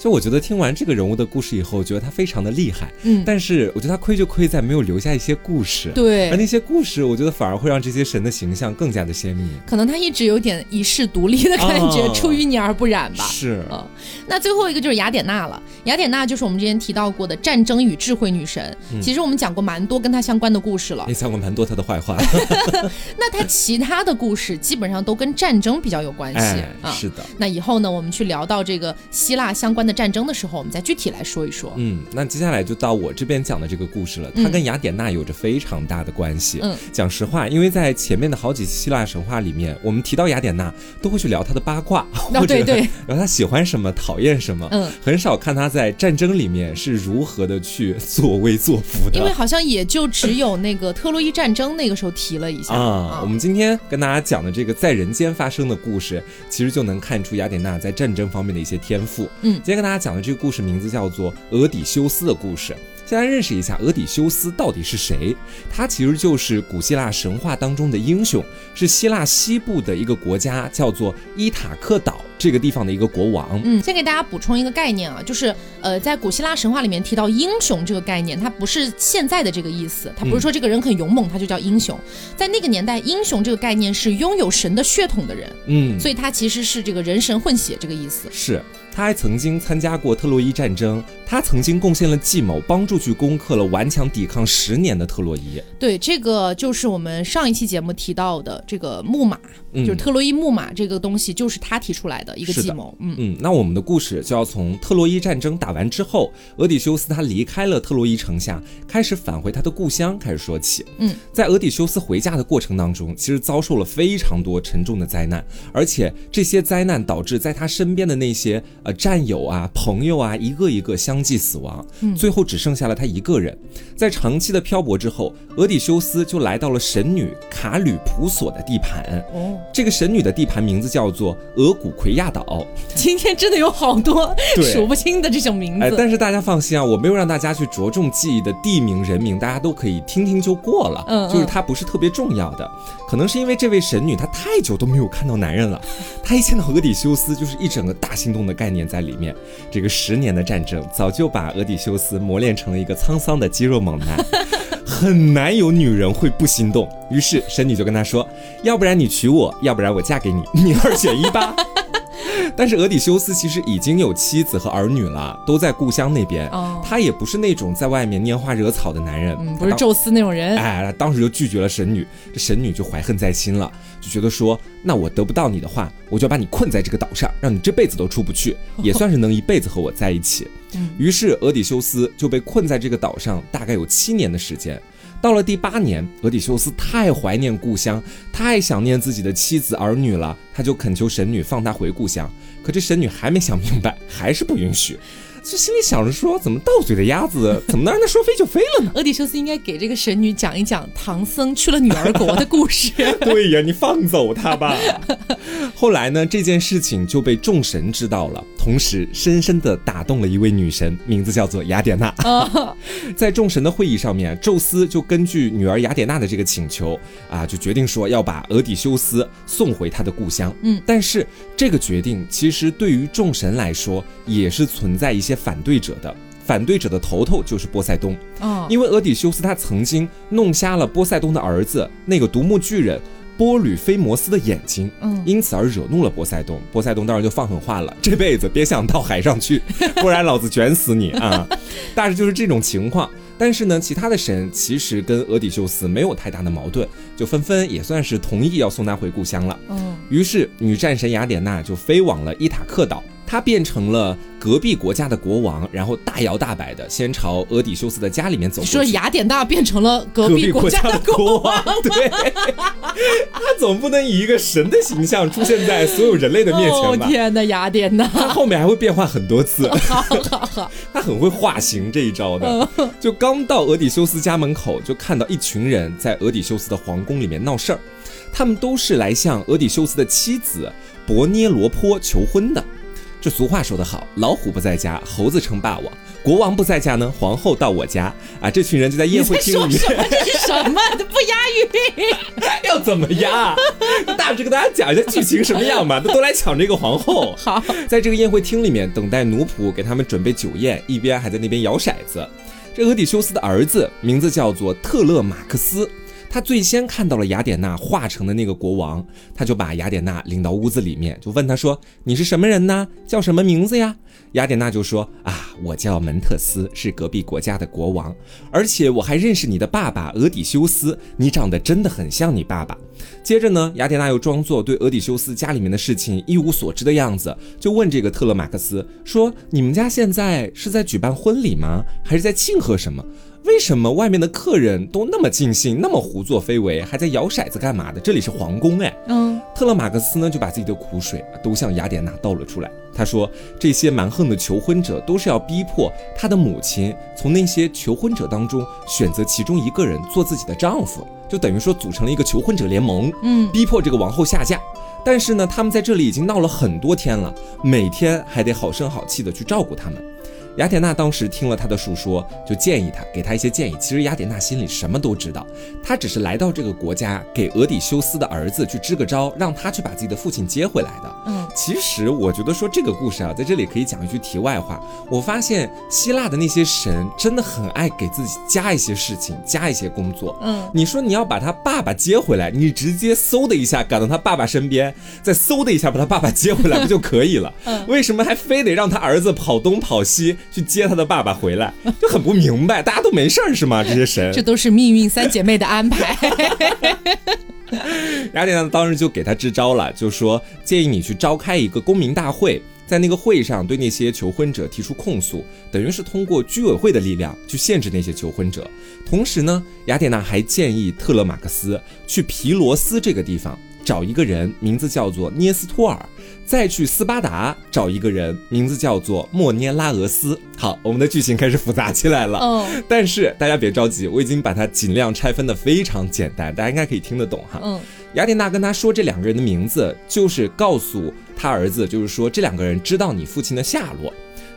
就我觉得听完这个人物的故事以后，我觉得他非常的厉害，嗯，但是我觉得他亏就亏在没有留下一些故事，对，而那些故事，我觉得反而会让这些神的形象更加的鲜明。可能他一直有点遗世独立的感觉，出淤泥而不染吧。是啊，那最后一个就是雅典娜了。雅典娜就是我们之前提到过的战争与智慧女神。其实我们讲过蛮多跟她相关的故事了，也讲过蛮多她的坏话。那她其他的故事基本上都跟战争比较有关系啊。是的。那以后呢，我们去聊到这个希腊相关的战争的时候，我们再具体来说一说。嗯，那接下来就到我这边讲的这个故事了。它跟雅典娜有着非常大的关系。嗯，讲实话，因为在前面的好几希腊神话里面，我们提到雅典娜都会去聊她的八卦，或者 聊她喜欢什么、讨厌什么。嗯，很少看她在战争里面是如何的去作威作福的。因为好像也就只有那个特洛伊战争那个时候提了一下啊。我们今天跟大家讲的这个在人间发生的故事，其实就能看出雅典娜在战争方面的一些天赋。嗯，今天跟大家讲的这个故事名字叫做《俄底修斯的故事》。先来认识一下俄底修斯到底是谁？他其实就是古希腊神话当中的英雄，是希腊西部的一个国家叫做伊塔克岛这个地方的一个国王。嗯，先给大家补充一个概念啊，就是呃，在古希腊神话里面提到英雄这个概念，它不是现在的这个意思，它不是说这个人很勇猛他就叫英雄，在那个年代，英雄这个概念是拥有神的血统的人。嗯，所以他其实是这个人神混血这个意思。是。他还曾经参加过特洛伊战争，他曾经贡献了计谋，帮助去攻克了顽强抵抗十年的特洛伊。对，这个就是我们上一期节目提到的这个木马，就是特洛伊木马这个东西，就是他提出来的一个计谋。嗯嗯，那我们的故事就要从特洛伊战争打完之后，俄底修斯他离开了特洛伊城下，开始返回他的故乡开始说起。嗯，在俄底修斯回家的过程当中，其实遭受了非常多沉重的灾难，而且这些灾难导致在他身边的那些。呃，战友啊，朋友啊，一个一个相继死亡，最后只剩下了他一个人。在长期的漂泊之后，俄底修斯就来到了神女卡吕普索的地盘。哦，这个神女的地盘名字叫做俄古奎亚岛。今天真的有好多 数不清的这种名字。哎，但是大家放心啊，我没有让大家去着重记忆的地名人名，大家都可以听听就过了。嗯，就是它不是特别重要的。可能是因为这位神女她太久都没有看到男人了，她一见到俄底修斯就是一整个大心动的概念在里面。这个十年的战争早就把俄底修斯磨练成了一个沧桑的肌肉猛男，很难有女人会不心动。于是神女就跟他说：“要不然你娶我，要不然我嫁给你，你二选一吧。”但是俄底修斯其实已经有妻子和儿女了，都在故乡那边。哦他也不是那种在外面拈花惹草的男人，嗯，不是宙斯那种人。哎，他当时就拒绝了神女，这神女就怀恨在心了，就觉得说，那我得不到你的话，我就要把你困在这个岛上，让你这辈子都出不去，也算是能一辈子和我在一起。嗯于是俄底修斯就被困在这个岛上，大概有七年的时间。到了第八年，俄底修斯太怀念故乡，太想念自己的妻子儿女了，他就恳求神女放他回故乡。可这神女还没想明白，还是不允许，就心里想着说，怎么到嘴的鸭子，怎么能让它说飞就飞了呢？俄狄修斯应该给这个神女讲一讲唐僧去了女儿国的故事。对呀，你放走他吧。后来呢，这件事情就被众神知道了，同时深深的打动了一位女神，名字叫做雅典娜。哦在众神的会议上面，宙斯就根据女儿雅典娜的这个请求啊，就决定说要把俄狄修斯送回他的故乡。嗯，但是这个决定其实对于众神来说也是存在一些反对者的。反对者的头头就是波塞冬，哦，因为俄底修斯他曾经弄瞎了波塞冬的儿子那个独木巨人波吕菲摩斯的眼睛，嗯因此而惹怒了波塞冬。波塞冬当然就放狠话了，这辈子别想到海上去，不然老子卷死你啊！大致就是这种情况。但是呢，其他的神其实跟俄底修斯没有太大的矛盾，就纷纷也算是同意要送他回故乡了。嗯，于是女战神雅典娜就飞往了伊塔克岛，她变成了隔壁国家的国王，然后大摇大摆的先朝俄底修斯的家里面走你。说雅典娜变成了隔隔壁国家的国国王，对，他总不能以一个神的形象出现在所有人类的面哦前吧？天哪，雅典娜，他后面还会变换很多次，好好好，他很会化形这一招的。就刚到俄底修斯家门口，就看到一群人在俄底修斯的皇宫里面闹事儿，他们都是来向俄底修斯的妻子伯涅罗坡求婚的。这俗话说得好，老虎不在家，猴子称霸王；国王不在家呢，皇后到我家。啊，这群人就在宴会厅里面说什么？这是什么？这不押韵。要怎么押？大致跟大家讲一下剧情什么样吧，都都来抢这个皇后。好，在这个宴会厅里面，等待奴仆给他们准备酒宴，一边还在那边摇骰子。这俄底修斯的儿子名字叫做特勒马克斯，他最先看到了雅典娜化成的那个国王，他就把雅典娜领到屋子里面，就问他说：“你是什么人呢？叫什么名字呀？”雅典娜就说：“啊，我叫门特斯，是隔壁国家的国王，而且我还认识你的爸爸俄底修斯，你长得真的很像你爸爸。”接着呢，雅典娜又装作对俄底修斯家里面的事情一无所知的样子，就问这个特勒马克斯说：“你们家现在是在举办婚礼吗？还是在庆贺什么？为什么外面的客人都那么尽兴，那么胡作非为，还在摇骰子干嘛的？这里是皇宫哎！”嗯，特勒马克斯呢，就把自己的苦水都向雅典娜倒了出来。他说：“这些蛮横的求婚者都是要逼迫他的母亲从那些求婚者当中选择其中一个人做自己的丈夫，就等于说组成了一个求婚者联盟，嗯，逼迫这个王后下嫁。但是呢，他们在这里已经闹了很多天了，每天还得好声好气的去照顾他们。”雅典娜当时听了他的述说，就建议他，给他一些建议。其实雅典娜心里什么都知道，她只是来到这个国家，给俄底修斯的儿子去支个招，让他去把自己的父亲接回来的。嗯，其实我觉得说这个故事啊，在这里可以讲一句题外话。我发现希腊的那些神真的很爱给自己加一些事情，加一些工作。嗯，你说你要把他爸爸接回来，你直接嗖的一下赶到他爸爸身边，再嗖的一下把他爸爸接回来不就可以了？嗯为什么还非得让他儿子跑东跑西去接他的爸爸回来？就很不明白，大家都没事儿是吗？这些神这都是命运三姐妹的安排。雅典娜当时就给他支招了，就说建议你去召开一个公民大会，在那个会上对那些求婚者提出控诉，等于是通过居委会的力量去限制那些求婚者。同时呢，雅典娜还建议特勒马克斯去皮罗斯这个地方找一个人，名字叫做涅斯托尔，再去斯巴达找一个人，名字叫做莫涅拉俄斯。好，我们的剧情开始复杂起来了。嗯但是大家别着急，我已经把它尽量拆分的非常简单，大家应该可以听得懂哈。嗯雅典娜跟他说这两个人的名字，就是告诉他儿子，就是说这两个人知道你父亲的下落。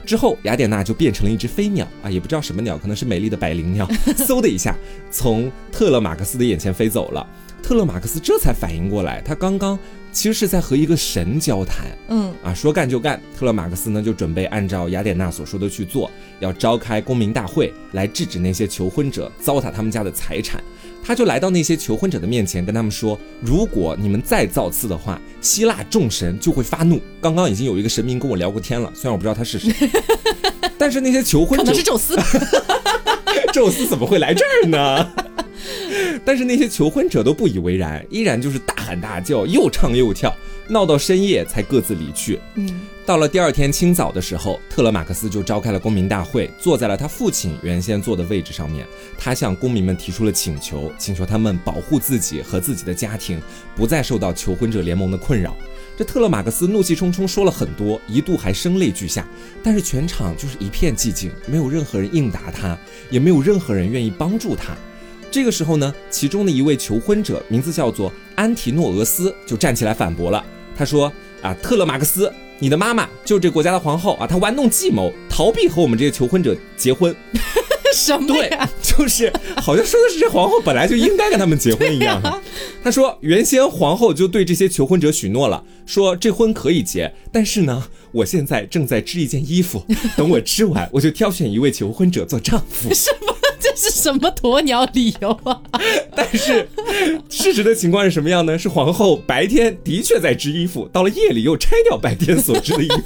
之后，雅典娜就变成了一只飞鸟啊，也不知道什么鸟，可能是美丽的百灵鸟，嗖的一下从特勒马克斯的眼前飞走了。特勒马克思这才反应过来，他刚刚其实是在和一个神交谈。嗯啊，说干就干。特勒马克思呢就准备按照雅典娜所说的去做，要召开公民大会来制止那些求婚者糟蹋他们家的财产。他就来到那些求婚者的面前，跟他们说：“如果你们再造次的话，希腊众神就会发怒。刚刚已经有一个神明跟我聊过天了，虽然我不知道他是谁，但是那些求婚者 可能是宙斯。宙斯怎么会来这儿呢？但是那些求婚者都不以为然，依然就是大喊大叫，又唱又跳，闹到深夜才各自离去。嗯，到了第二天清早的时候，特勒马克思就召开了公民大会，坐在了他父亲原先坐的位置上面。他向公民们提出了请求，请求他们保护自己和自己的家庭，不再受到求婚者联盟的困扰。这特勒马克思怒气冲冲说了很多，一度还声泪俱下。但是全场就是一片寂静，没有任何人应答他，也没有任何人愿意帮助他。这个时候呢，其中的一位求婚者，名字叫做安提诺俄斯，就站起来反驳了。他说：“啊，特勒马克思，你的妈妈就是这国家的皇后啊，她玩弄计谋，逃避和我们这些求婚者结婚。”什么呀？就是好像说的是这皇后本来就应该跟他们结婚一样。他说，原先皇后就对这些求婚者许诺了，说这婚可以结，但是呢，我现在正在织一件衣服，等我织完，我就挑选一位求婚者做丈夫。什么？这是什么鸵鸟理由啊？但是事实的情况是什么样呢？是皇后白天的确在织衣服，到了夜里又拆掉白天所织的衣服。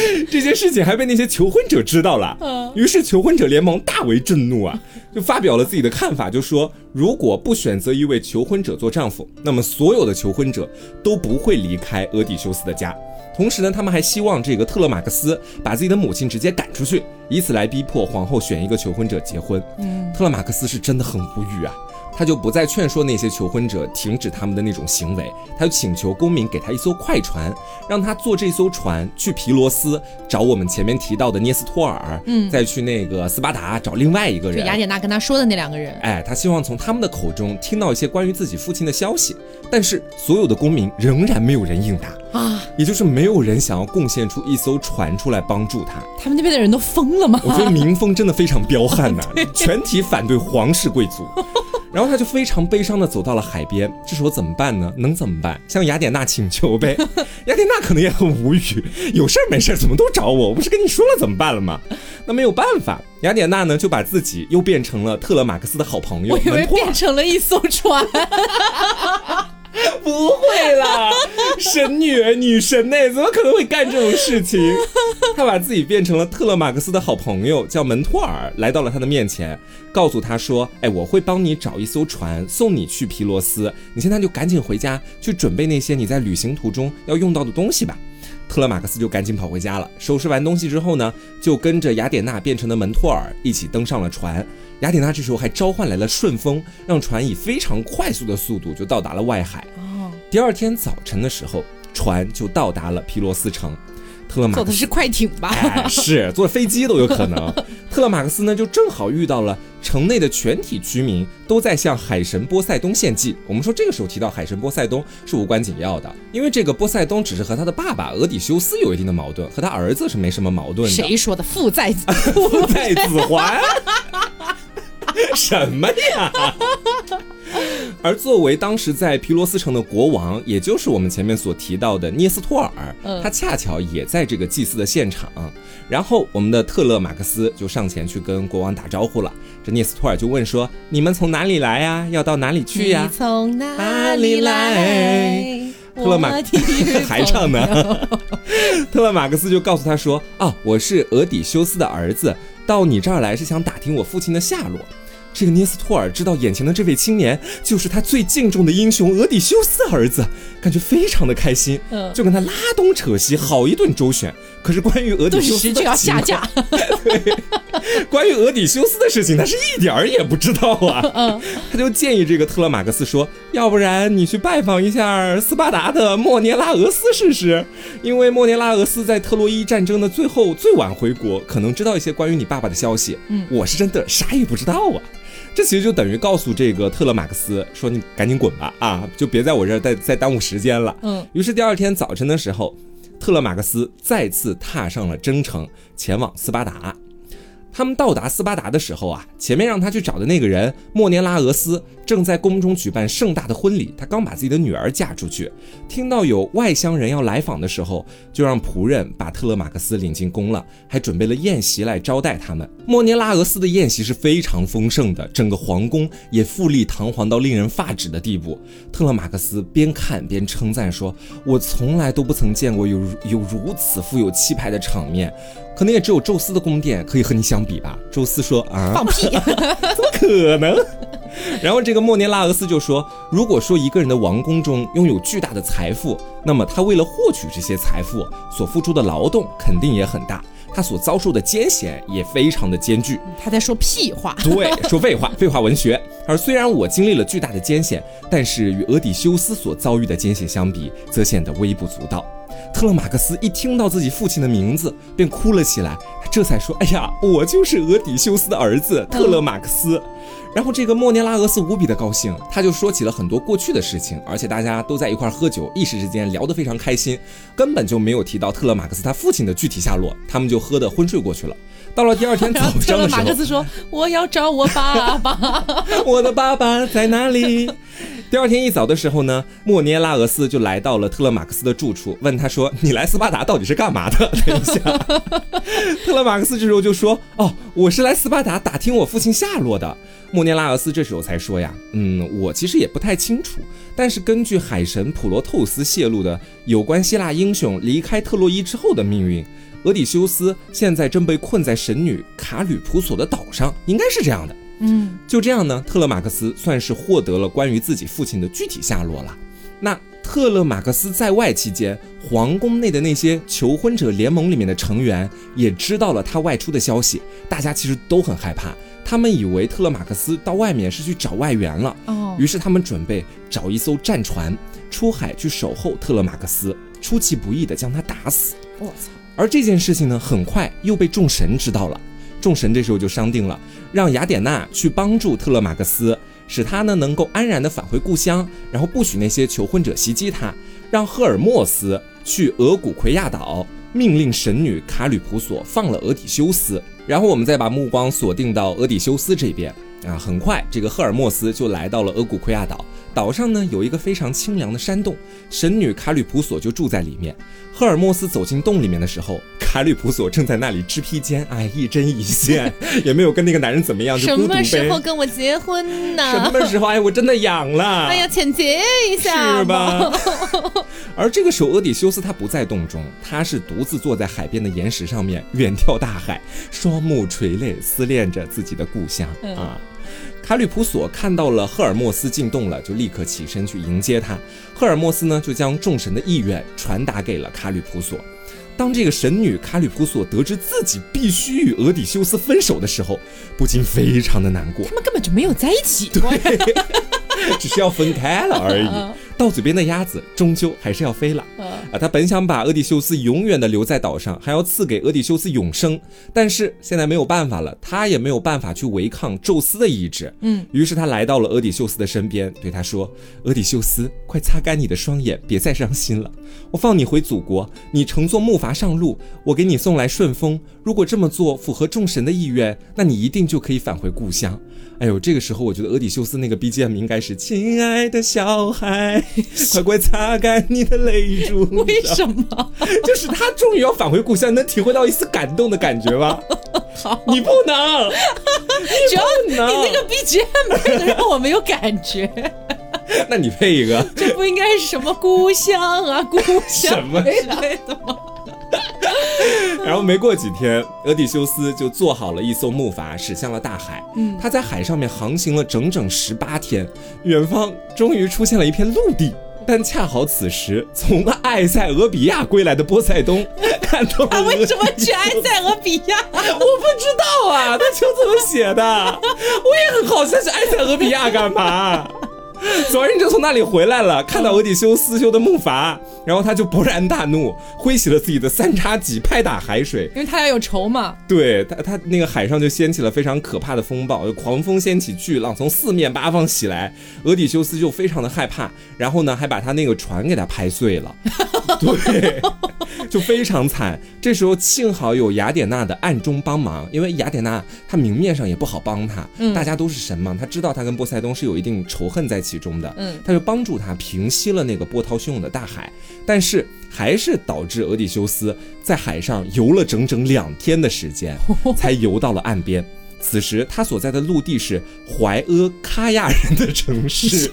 这件事情还被那些求婚者知道了，于是求婚者联盟大为震怒啊，就发表了自己的看法，就说如果不选择一位求婚者做丈夫，那么所有的求婚者都不会离开俄狄修斯的家。同时呢，他们还希望这个特勒马克斯把自己的母亲直接赶出去，以此来逼迫皇后选一个求婚者结婚。嗯，特勒马克斯是真的很无语啊。他就不再劝说那些求婚者停止他们的那种行为，他就请求公民给他一艘快船，让他坐这艘船去皮罗斯找我们前面提到的涅斯托尔，嗯，再去那个斯巴达找另外一个人，就雅典娜跟他说的那两个人。哎，他希望从他们的口中听到一些关于自己父亲的消息，但是所有的公民仍然没有人应答啊，也就是没有人想要贡献出一艘船出来帮助他。他们那边的人都疯了吗？我觉得民风真的非常彪悍呐，全体反对皇室贵族。然后他就非常悲伤的走到了海边，这时候怎么办呢？能怎么办？向雅典娜请求呗。雅典娜可能也很无语，有事儿没事儿怎么都找我？我不是跟你说了怎么办了吗？那没有办法，雅典娜呢就把自己又变成了特勒马克思的好朋友，我以为变成了一艘船。不会啦，神女女神呢？怎么可能会干这种事情？他把自己变成了特勒马克思的好朋友，叫门托尔，来到了他的面前，告诉他说：“哎，我会帮你找一艘船，送你去皮罗斯。你现在就赶紧回家去准备那些你在旅行途中要用到的东西吧。”特勒马克思就赶紧跑回家了，收拾完东西之后呢，就跟着雅典娜变成的门托尔一起登上了船。雅典娜这时候还召唤来了顺风，让船以非常快速的速度就到达了外海。哦，第二天早晨的时候，船就到达了皮罗斯城。特勒马坐的是快艇吧？是坐飞机都有可能。特勒马克斯呢，就正好遇到了城内的全体居民都在向海神波塞冬献祭。我们说这个时候提到海神波塞冬是无关紧要的，因为这个波塞冬只是和他的爸爸俄底修斯有一定的矛盾，和他儿子是没什么矛盾的。谁说的？父在子，父在子还。什么呀？而作为当时在皮罗斯城的国王，也就是我们前面所提到的涅斯托尔，他恰巧也在这个祭祀的现场。然后我们的特勒马克思就上前去跟国王打招呼了。这涅斯托尔就问说：“你们从哪里来呀？要到哪里去呀？”从哪里来？特勒马克还唱呢。特勒马克思就告诉他说：“啊，我是俄底修斯的儿子，到你这儿来是想打听我父亲的下落。”这个涅斯托尔知道眼前的这位青年就是他最敬重的英雄俄底修斯儿子，感觉非常的开心，嗯，就跟他拉东扯西，好一顿周旋。可是关于俄底修斯就要下架，对，关于俄底修斯的事情，他是一点儿也不知道啊。嗯，他就建议这个特勒马克斯说，要不然你去拜访一下斯巴达的莫涅拉俄斯试试，因为莫涅拉俄斯在特洛伊战争的最后最晚回国，可能知道一些关于你爸爸的消息。嗯，我是真的啥也不知道啊。这其实就等于告诉这个特勒马克思说：“你赶紧滚吧，啊，就别在我这儿再再耽误时间了。”嗯。于是第二天早晨的时候，特勒马克思再次踏上了征程，前往斯巴达。他们到达斯巴达的时候啊，前面让他去找的那个人莫涅拉俄斯正在宫中举办盛大的婚礼，他刚把自己的女儿嫁出去。听到有外乡人要来访的时候，就让仆人把特勒马克斯领进宫了，还准备了宴席来招待他们。莫涅拉俄斯的宴席是非常丰盛的，整个皇宫也富丽堂皇到令人发指的地步。特勒马克斯边看边称赞说：“我从来都不曾见过有有如此富有气派的场面。”可能也只有宙斯的宫殿可以和你相比吧。宙斯说：“啊，放屁，怎 么可能？” 然后这个莫涅拉俄斯就说：“如果说一个人的王宫中拥有巨大的财富，那么他为了获取这些财富所付出的劳动肯定也很大，他所遭受的艰险也非常的艰巨。”他在说屁话，对，说废话，废话文学。而虽然我经历了巨大的艰险，但是与俄底修斯所遭遇的艰险相比，则显得微不足道。特勒马克斯一听到自己父亲的名字，便哭了起来。他这才说：“哎呀，我就是俄底修斯的儿子特勒马克斯。”然后这个莫涅拉俄斯无比的高兴，他就说起了很多过去的事情，而且大家都在一块喝酒，一时之间聊得非常开心，根本就没有提到特勒马克斯他父亲的具体下落，他们就喝得昏睡过去了。到了第二天早上的时候，特勒马克斯说：“我要找我爸爸，我的爸爸在哪里？”第二天一早的时候呢，莫涅拉俄斯就来到了特勒马克思的住处，问他说：“ 你来斯巴达到底是干嘛的？” 等一下，特勒马克思这时候就说：“哦，我是来斯巴达打听我父亲下落的。”莫涅拉俄斯这时候才说呀：“嗯，我其实也不太清楚，但是根据海神普罗透斯泄露的有关希腊英雄离开特洛伊之后的命运，俄底修斯现在正被困在神女卡吕普索的岛上，应该是这样的。”嗯，就这样呢，特勒马克思算是获得了关于自己父亲的具体下落了。那特勒马克思在外期间，皇宫内的那些求婚者联盟里面的成员也知道了他外出的消息，大家其实都很害怕，他们以为特勒马克思到外面是去找外援了。哦，于是他们准备找一艘战船出海去守候特勒马克思，出其不意的将他打死。我操！而这件事情呢，很快又被众神知道了。众神这时候就商定了，让雅典娜去帮助特勒马克斯，使他呢能够安然的返回故乡，然后不许那些求婚者袭击他。让赫尔墨斯去俄古奎亚岛，命令神女卡吕普索放了俄底修斯。然后我们再把目光锁定到俄底修斯这边啊，很快这个赫尔墨斯就来到了俄古奎亚岛。岛上呢有一个非常清凉的山洞，神女卡吕普索就住在里面。赫尔墨斯走进洞里面的时候，卡吕普索正在那里织披肩，哎，一针一线，也没有跟那个男人怎么样，就什么时候跟我结婚呢？什么时候？哎，我真的痒了。哎呀，浅结一下是吧？而这个时候，俄底修斯他不在洞中，他是独自坐在海边的岩石上面，远眺大海，双目垂泪，思念着自己的故乡啊。卡吕普索看到了赫尔墨斯进洞了，就立刻起身去迎接他。赫尔墨斯呢，就将众神的意愿传达给了卡吕普索。当这个神女卡吕普索得知自己必须与俄底修斯分手的时候，不禁非常的难过。他们根本就没有在一起，对，只是要分开了而已。到嘴边的鸭子终究还是要飞了啊！他本想把俄狄修斯永远的留在岛上，还要赐给俄狄修斯永生，但是现在没有办法了，他也没有办法去违抗宙斯的意志。嗯，于是他来到了俄狄修斯的身边，对他说：“俄狄修斯，快擦干你的双眼，别再伤心了。我放你回祖国，你乘坐木筏上路，我给你送来顺风。如果这么做符合众神的意愿，那你一定就可以返回故乡。”哎呦，这个时候我觉得俄狄修斯那个 BGM 应该是“亲爱的小孩，快快擦干你的泪珠”。为什么？就是他终于要返回故乡，能体会到一丝感动的感觉吗？好，你不能，只要你那个 BGM 能让我没有感觉。那你配一个？这不应该是什么故乡啊，故乡什么之类的吗？然后没过几天，俄底修斯就做好了一艘木筏，驶向了大海。嗯，他在海上面航行了整整十八天，远方终于出现了一片陆地。但恰好此时，从埃塞俄比亚归来的波塞冬 看到了他为什么去埃塞俄比亚？我不知道啊，他就这么写的。我也很好奇，去埃塞俄比亚干嘛？昨日就从那里回来了，看到俄底修斯修的木筏，然后他就勃然大怒，挥起了自己的三叉戟，拍打海水，因为他要有仇嘛。对他，他那个海上就掀起了非常可怕的风暴，狂风掀起巨浪，从四面八方袭来，俄底修斯就非常的害怕，然后呢，还把他那个船给他拍碎了。对，就非常惨。这时候幸好有雅典娜的暗中帮忙，因为雅典娜她明面上也不好帮他，大家都是神嘛，她知道她跟波塞冬是有一定仇恨在其中的，嗯，他就帮助他平息了那个波涛汹涌的大海，但是还是导致俄狄修斯在海上游了整整两天的时间，才游到了岸边。此时他所在的陆地是怀阿卡亚人的城市。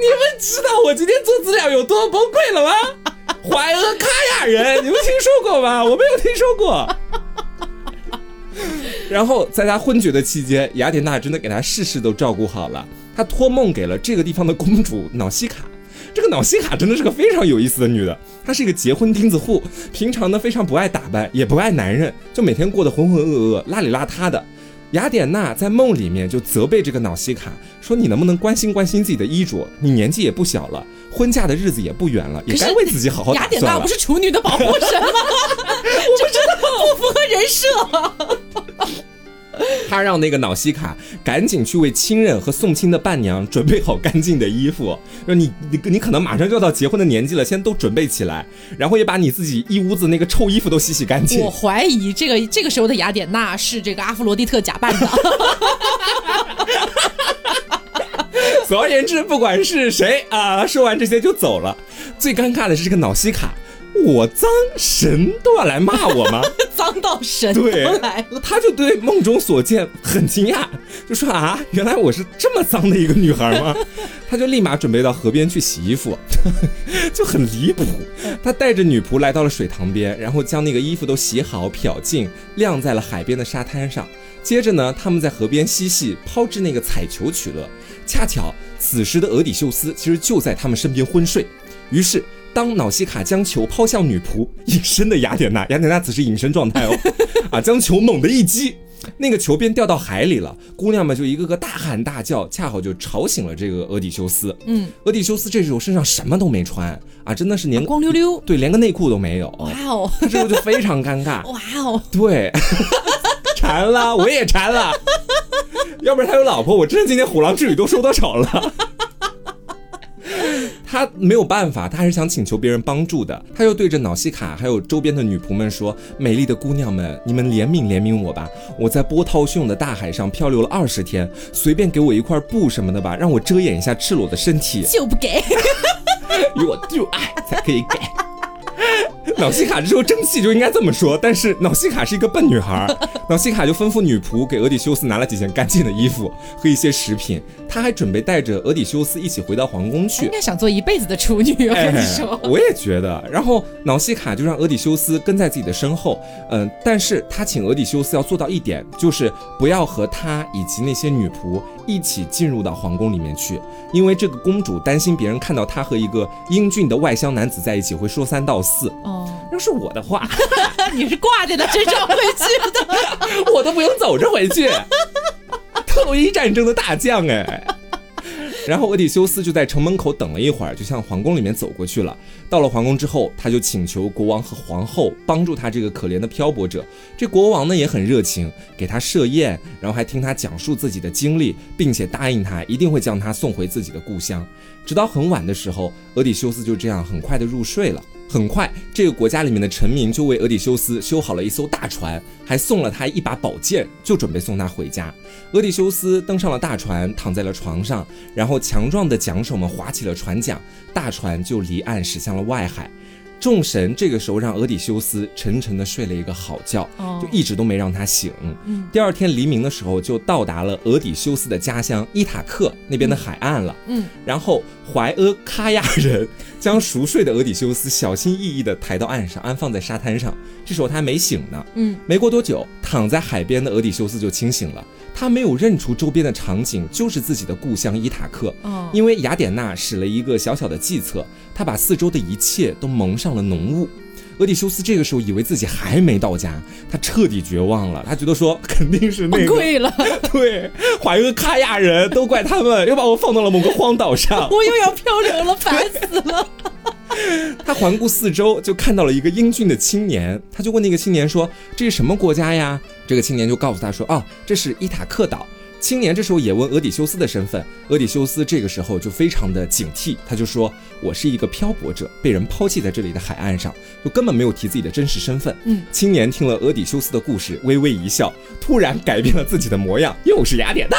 你们知道我今天做资料有多崩溃了吗？怀俄卡亚人，你们听说过吗？我没有听说过。然后在他昏厥的期间，雅典娜真的给他事事都照顾好了。他托梦给了这个地方的公主瑙西卡。这个瑙西卡真的是个非常有意思的女的。她是一个结婚钉子户，平常呢非常不爱打扮，也不爱男人，就每天过得浑浑噩噩、邋里邋遢的。雅典娜在梦里面就责备这个瑙西卡，说你能不能关心关心自己的衣着？你年纪也不小了，婚嫁的日子也不远了，也该为自己好好雅典娜不是处女的保护神吗？我不知道，不符合人设。他让那个瑙西卡赶紧去为亲人和送亲的伴娘准备好干净的衣服，说你你你可能马上就要到结婚的年纪了，先都准备起来，然后也把你自己一屋子那个臭衣服都洗洗干净。我怀疑这个这个时候的雅典娜是这个阿弗罗狄特假扮的。总而言之，不管是谁啊，说完这些就走了。最尴尬的是这个瑙西卡。我脏，神都要来骂我吗？脏到神对来了，他就对梦中所见很惊讶，就说啊，原来我是这么脏的一个女孩吗？他就立马准备到河边去洗衣服，就很离谱。他带着女仆来到了水塘边，然后将那个衣服都洗好、漂净，晾在了海边的沙滩上。接着呢，他们在河边嬉戏，抛掷那个彩球取乐。恰巧此时的俄狄修斯其实就在他们身边昏睡，于是。当瑙西卡将球抛向女仆，隐身的雅典娜，雅典娜此时隐身状态哦，啊，将球猛地一击，那个球便掉到海里了。姑娘们就一个个大喊大叫，恰好就吵醒了这个俄狄修斯。嗯，俄狄修斯这时候身上什么都没穿啊，真的是连光溜溜，对，连个内裤都没有。哇哦，这时候就非常尴尬。哇哦，对，馋了，我也馋了。要不然他有老婆，我真的今天虎狼之旅都收多少了。他没有办法，他还是想请求别人帮助的。他又对着脑西卡还有周边的女仆们说：“美丽的姑娘们，你们怜悯怜悯我吧！我在波涛汹涌的大海上漂流了二十天，随便给我一块布什么的吧，让我遮掩一下赤裸的身体。”就不给，我就爱才可以给。瑙西卡这时候争气就应该这么说，但是脑西卡是一个笨女孩，脑西卡就吩咐女仆给俄底修斯拿了几件干净的衣服和一些食品，他还准备带着俄底修斯一起回到皇宫去。应该想做一辈子的处女，我跟你说，我也觉得。然后脑西卡就让俄底修斯跟在自己的身后，嗯，但是他请俄底修斯要做到一点，就是不要和他以及那些女仆一起进入到皇宫里面去，因为这个公主担心别人看到她和一个英俊的外乡男子在一起会说三道四。哦，要是我的话，你是挂着的这张回去的，我都不用走着回去。特洛伊战争的大将哎，然后俄狄修斯就在城门口等了一会儿，就向皇宫里面走过去了。到了皇宫之后，他就请求国王和皇后帮助他这个可怜的漂泊者。这国王呢也很热情，给他设宴，然后还听他讲述自己的经历，并且答应他一定会将他送回自己的故乡。直到很晚的时候，俄狄修斯就这样很快的入睡了。很快，这个国家里面的臣民就为俄狄修斯修好了一艘大船，还送了他一把宝剑，就准备送他回家。俄狄修斯登上了大船，躺在了床上，然后强壮的桨手们划起了船桨，大船就离岸驶向了外海。众神这个时候让俄狄修斯沉沉的睡了一个好觉，就一直都没让他醒。第二天黎明的时候就到达了俄狄修斯的家乡伊塔克那边的海岸了。嗯，然后怀阿喀亚人将熟睡的俄底修斯小心翼翼地抬到岸上，安放在沙滩上。这时候他还没醒呢。嗯，没过多久，躺在海边的俄底修斯就清醒了。他没有认出周边的场景就是自己的故乡伊塔克，因为雅典娜使了一个小小的计策，他把四周的一切都蒙上了浓雾。俄狄修斯这个时候以为自己还没到家，他彻底绝望了，他觉得说肯定是那个，了，对，怀俄卡亚人都怪他们，又把我放到了某个荒岛上，我又要漂流了，烦死了。他环顾四周，就看到了一个英俊的青年，他就问那个青年说：“这是什么国家呀？”这个青年就告诉他说：“哦，这是伊塔克岛。”青年这时候也问俄底修斯的身份，俄底修斯这个时候就非常的警惕，他就说：“我是一个漂泊者，被人抛弃在这里的海岸上，就根本没有提自己的真实身份。”嗯，青年听了俄底修斯的故事，微微一笑，突然改变了自己的模样，又是雅典娜。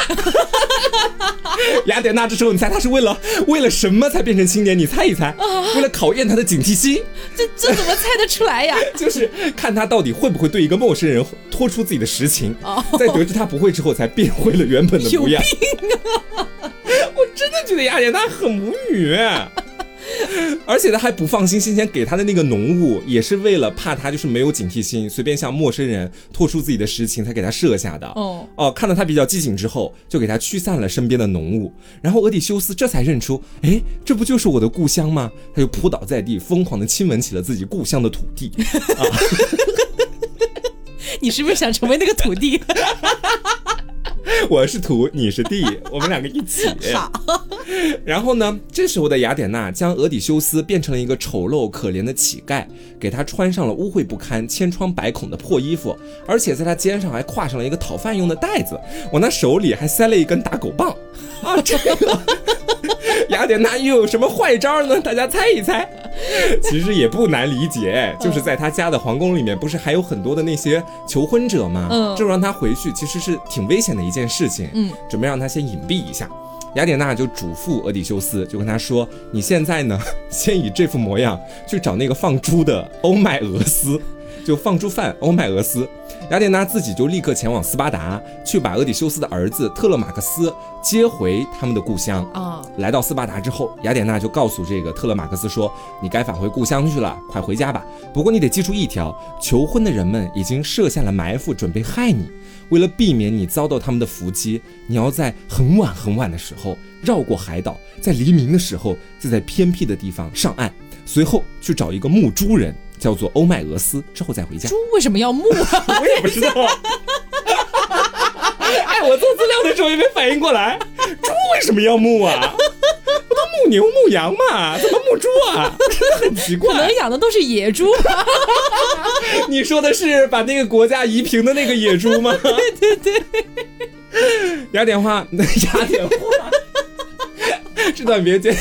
雅典娜这时候，你猜他是为了为了什么才变成青年？你猜一猜，为了考验他的警惕心。这这怎么猜得出来呀？就是看他到底会不会对一个陌生人托出自己的实情，在得知他不会之后，才变回了原本的模样。有病啊！我真的觉得雅典娜很无语。而且他还不放心先前给他的那个浓雾，也是为了怕他就是没有警惕心，随便向陌生人托出自己的实情才给他设下的。哦哦，看到他比较机警之后，就给他驱散了身边的浓雾。然后俄狄修斯这才认出，哎，这不就是我的故乡吗？他就扑倒在地，疯狂的亲吻起了自己故乡的土地。啊，你是不是想成为那个土地？我是土，你是地，我们两个一起。好。然后呢，这时候的雅典娜将俄底修斯变成了一个丑陋可怜的乞丐，给他穿上了污秽不堪、千疮百孔的破衣服，而且在他肩上还挎上了一个讨饭用的袋子，往他手里还塞了一根打狗棒。啊，这个雅典娜又有什么坏招呢？大家猜一猜。其实也不难理解，就是在他家的皇宫里面，不是还有很多的那些求婚者吗？嗯，这让他回去其实是挺危险的一件事情。嗯，准备让他先隐蔽一下。雅典娜就嘱咐俄狄修斯，就跟他说：“你现在呢，先以这副模样去找那个放猪的欧迈俄斯。”就放猪犯欧迈俄斯，雅典娜自己就立刻前往斯巴达，去把俄底修斯的儿子特勒马克斯接回他们的故乡。啊，来到斯巴达之后，雅典娜就告诉这个特勒马克斯说：“你该返回故乡去了，快回家吧。不过你得记住一条，求婚的人们已经设下了埋伏，准备害你。为了避免你遭到他们的伏击，你要在很晚很晚的时候绕过海岛，在黎明的时候再在偏僻的地方上岸，随后去找一个牧猪人。”叫做欧迈俄斯，之后再回家。猪为什么要牧啊？我也不知道。哎，我做资料的时候也没反应过来，猪为什么要牧啊？不都牧牛牧羊嘛，怎么牧猪啊？真的很奇怪。可能养的都是野猪。你说的是把那个国家夷平的那个野猪吗？对对对。雅典话，雅典话。这段别接。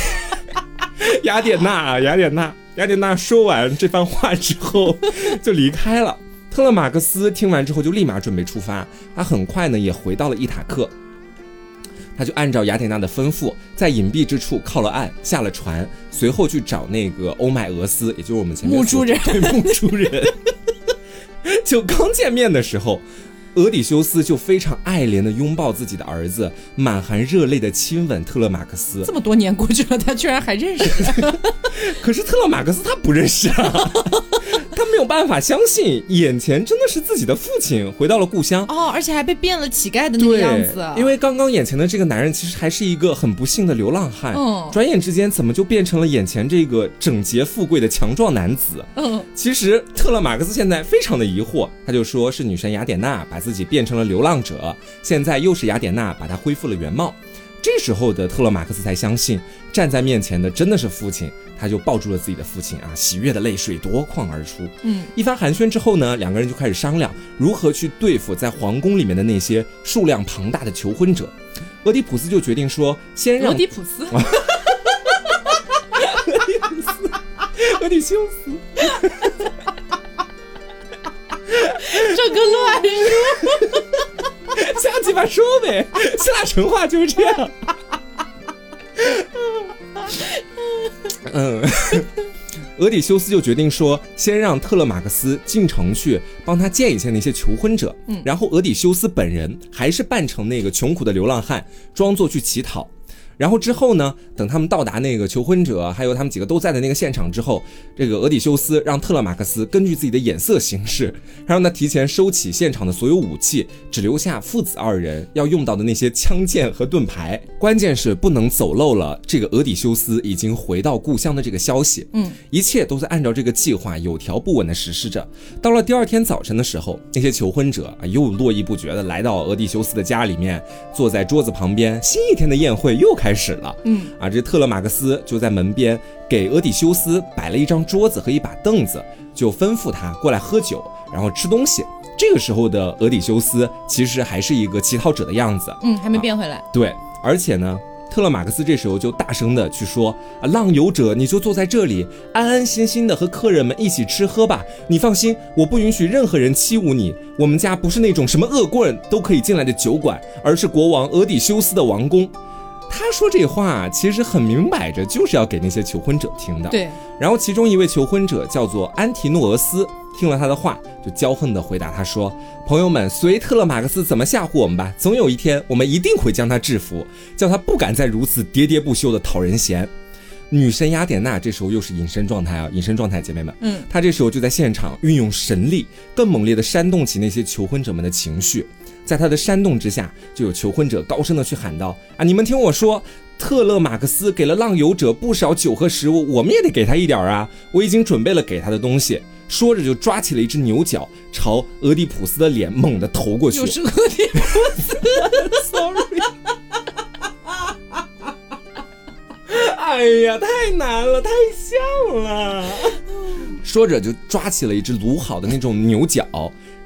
雅典娜，雅典娜。雅典娜说完这番话之后，就离开了。特勒马克斯听完之后，就立马准备出发。他很快呢，也回到了伊塔克。他就按照雅典娜的吩咐，在隐蔽之处靠了岸，下了船，随后去找那个欧迈俄斯，也就是我们前面牧猪人。牧猪人。就刚见面的时候。俄底修斯就非常爱怜的拥抱自己的儿子，满含热泪的亲吻特勒马克斯。这么多年过去了，他居然还认识。可是特勒马克斯他不认识啊，他没有办法相信眼前真的是自己的父亲回到了故乡哦，而且还被变了乞丐的那个样子。因为刚刚眼前的这个男人其实还是一个很不幸的流浪汉，嗯，转眼之间怎么就变成了眼前这个整洁富贵的强壮男子？嗯，其实特勒马克思现在非常的疑惑，他就说是女神雅典娜把。自己变成了流浪者，现在又是雅典娜把他恢复了原貌。这时候的特勒马克思才相信站在面前的真的是父亲，他就抱住了自己的父亲啊，喜悦的泪水夺眶而出。嗯，一番寒暄之后呢，两个人就开始商量如何去对付在皇宫里面的那些数量庞大的求婚者。俄狄浦斯就决定说，先让俄狄浦斯，俄狄修斯。这个乱说，瞎鸡巴说呗，希腊神话就是这样。嗯，俄底修斯就决定说，先让特勒马克斯进城去帮他见一下那些求婚者，嗯，然后俄底修斯本人还是扮成那个穷苦的流浪汉，装作去乞讨。然后之后呢？等他们到达那个求婚者，还有他们几个都在的那个现场之后，这个俄底修斯让特勒马克斯根据自己的眼色行事，让他提前收起现场的所有武器，只留下父子二人要用到的那些枪剑和盾牌。关键是不能走漏了这个俄底修斯已经回到故乡的这个消息。嗯，一切都在按照这个计划有条不紊的实施着。到了第二天早晨的时候，那些求婚者啊又络绎不绝的来到俄底修斯的家里面，坐在桌子旁边，新一天的宴会又开。开始了，嗯啊，这特勒马克斯就在门边给俄底修斯摆了一张桌子和一把凳子，就吩咐他过来喝酒，然后吃东西。这个时候的俄底修斯其实还是一个乞讨者的样子，嗯，还没变回来。对，而且呢。特勒马克斯这时候就大声的去说：“啊，浪游者，你就坐在这里，安安心心的和客人们一起吃喝吧。你放心，我不允许任何人欺侮你。我们家不是那种什么恶棍都可以进来的酒馆，而是国王俄底修斯的王宫。”他说这话其实很明摆着，就是要给那些求婚者听的。对。然后其中一位求婚者叫做安提诺俄斯，听了他的话，就骄横地回答他说：“朋友们，随特勒马克思怎么吓唬我们吧，总有一天我们一定会将他制服，叫他不敢再如此喋喋不休地讨人嫌。”女神雅典娜这时候又是隐身状态啊，隐身状态，姐妹们，嗯，她这时候就在现场运用神力，更猛烈地煽动起那些求婚者们的情绪。在他的煽动之下，就有求婚者高声的去喊道：“啊，你们听我说，特勒马克思给了浪游者不少酒和食物，我们也得给他一点啊！我已经准备了给他的东西。”说着就抓起了一只牛角，朝俄狄浦斯的脸猛地投过去。又是俄狄浦斯，sorry。哎呀，太难了，太像了。说着就抓起了一只卤好的那种牛角。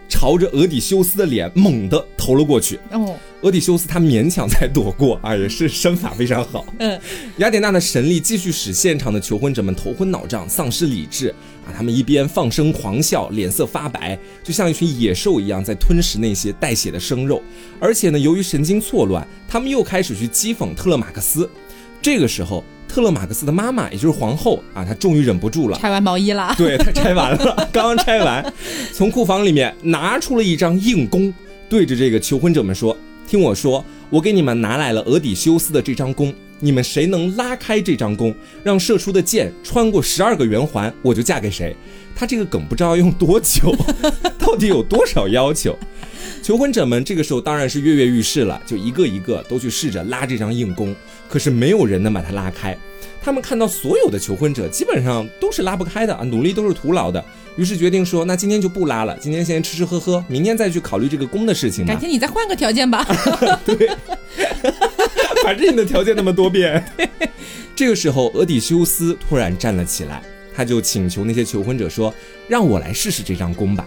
朝着俄底修斯的脸猛地投了过去。哦，俄底修斯他勉强才躲过，啊，也是身法非常好。嗯，雅典娜的神力继续使现场的求婚者们头昏脑胀、丧失理智啊！他们一边放声狂笑，脸色发白，就像一群野兽一样在吞食那些带血的生肉。而且呢，由于神经错乱，他们又开始去讥讽特勒马克斯。这个时候。特勒马克斯的妈妈，也就是皇后啊，她终于忍不住了，拆完毛衣了。对，她拆完了，刚刚拆完，从库房里面拿出了一张硬弓，对着这个求婚者们说：“听我说，我给你们拿来了俄底修斯的这张弓，你们谁能拉开这张弓，让射出的箭穿过十二个圆环，我就嫁给谁。”他这个梗不知道用多久，到底有多少要求？求婚者们这个时候当然是跃跃欲试了，就一个一个都去试着拉这张硬弓，可是没有人能把它拉开。他们看到所有的求婚者基本上都是拉不开的啊，努力都是徒劳的，于是决定说，那今天就不拉了，今天先吃吃喝喝，明天再去考虑这个弓的事情。改天你再换个条件吧。对，反正你的条件那么多变。这个时候，俄底修斯突然站了起来。他就请求那些求婚者说：“让我来试试这张弓吧。”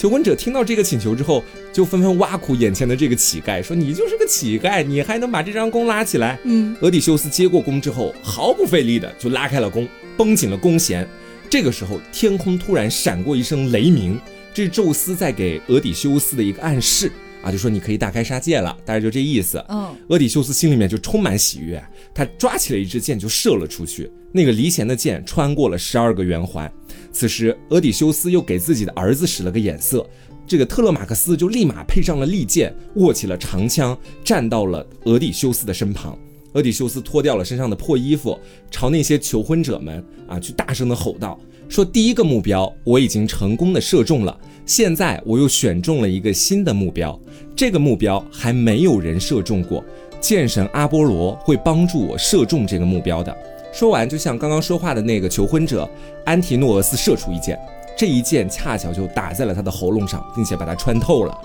求婚者听到这个请求之后，就纷纷挖苦眼前的这个乞丐，说：“你就是个乞丐，你还能把这张弓拉起来？”嗯，俄底修斯接过弓之后，毫不费力的就拉开了弓，绷紧了弓弦。这个时候，天空突然闪过一声雷鸣，这是宙斯在给俄底修斯的一个暗示。啊，就说你可以大开杀戒了，大概就这意思。嗯，俄底修斯心里面就充满喜悦，他抓起了一支箭就射了出去。那个离弦的箭穿过了十二个圆环。此时，俄底修斯又给自己的儿子使了个眼色，这个特勒马克斯就立马配上了利剑，握起了长枪，站到了俄底修斯的身旁。俄底修斯脱掉了身上的破衣服，朝那些求婚者们啊，去大声的吼道：“说第一个目标我已经成功的射中了。”现在我又选中了一个新的目标，这个目标还没有人射中过，剑神阿波罗会帮助我射中这个目标的。说完，就像刚刚说话的那个求婚者安提诺俄斯射出一箭，这一箭恰巧就打在了他的喉咙上，并且把他穿透了。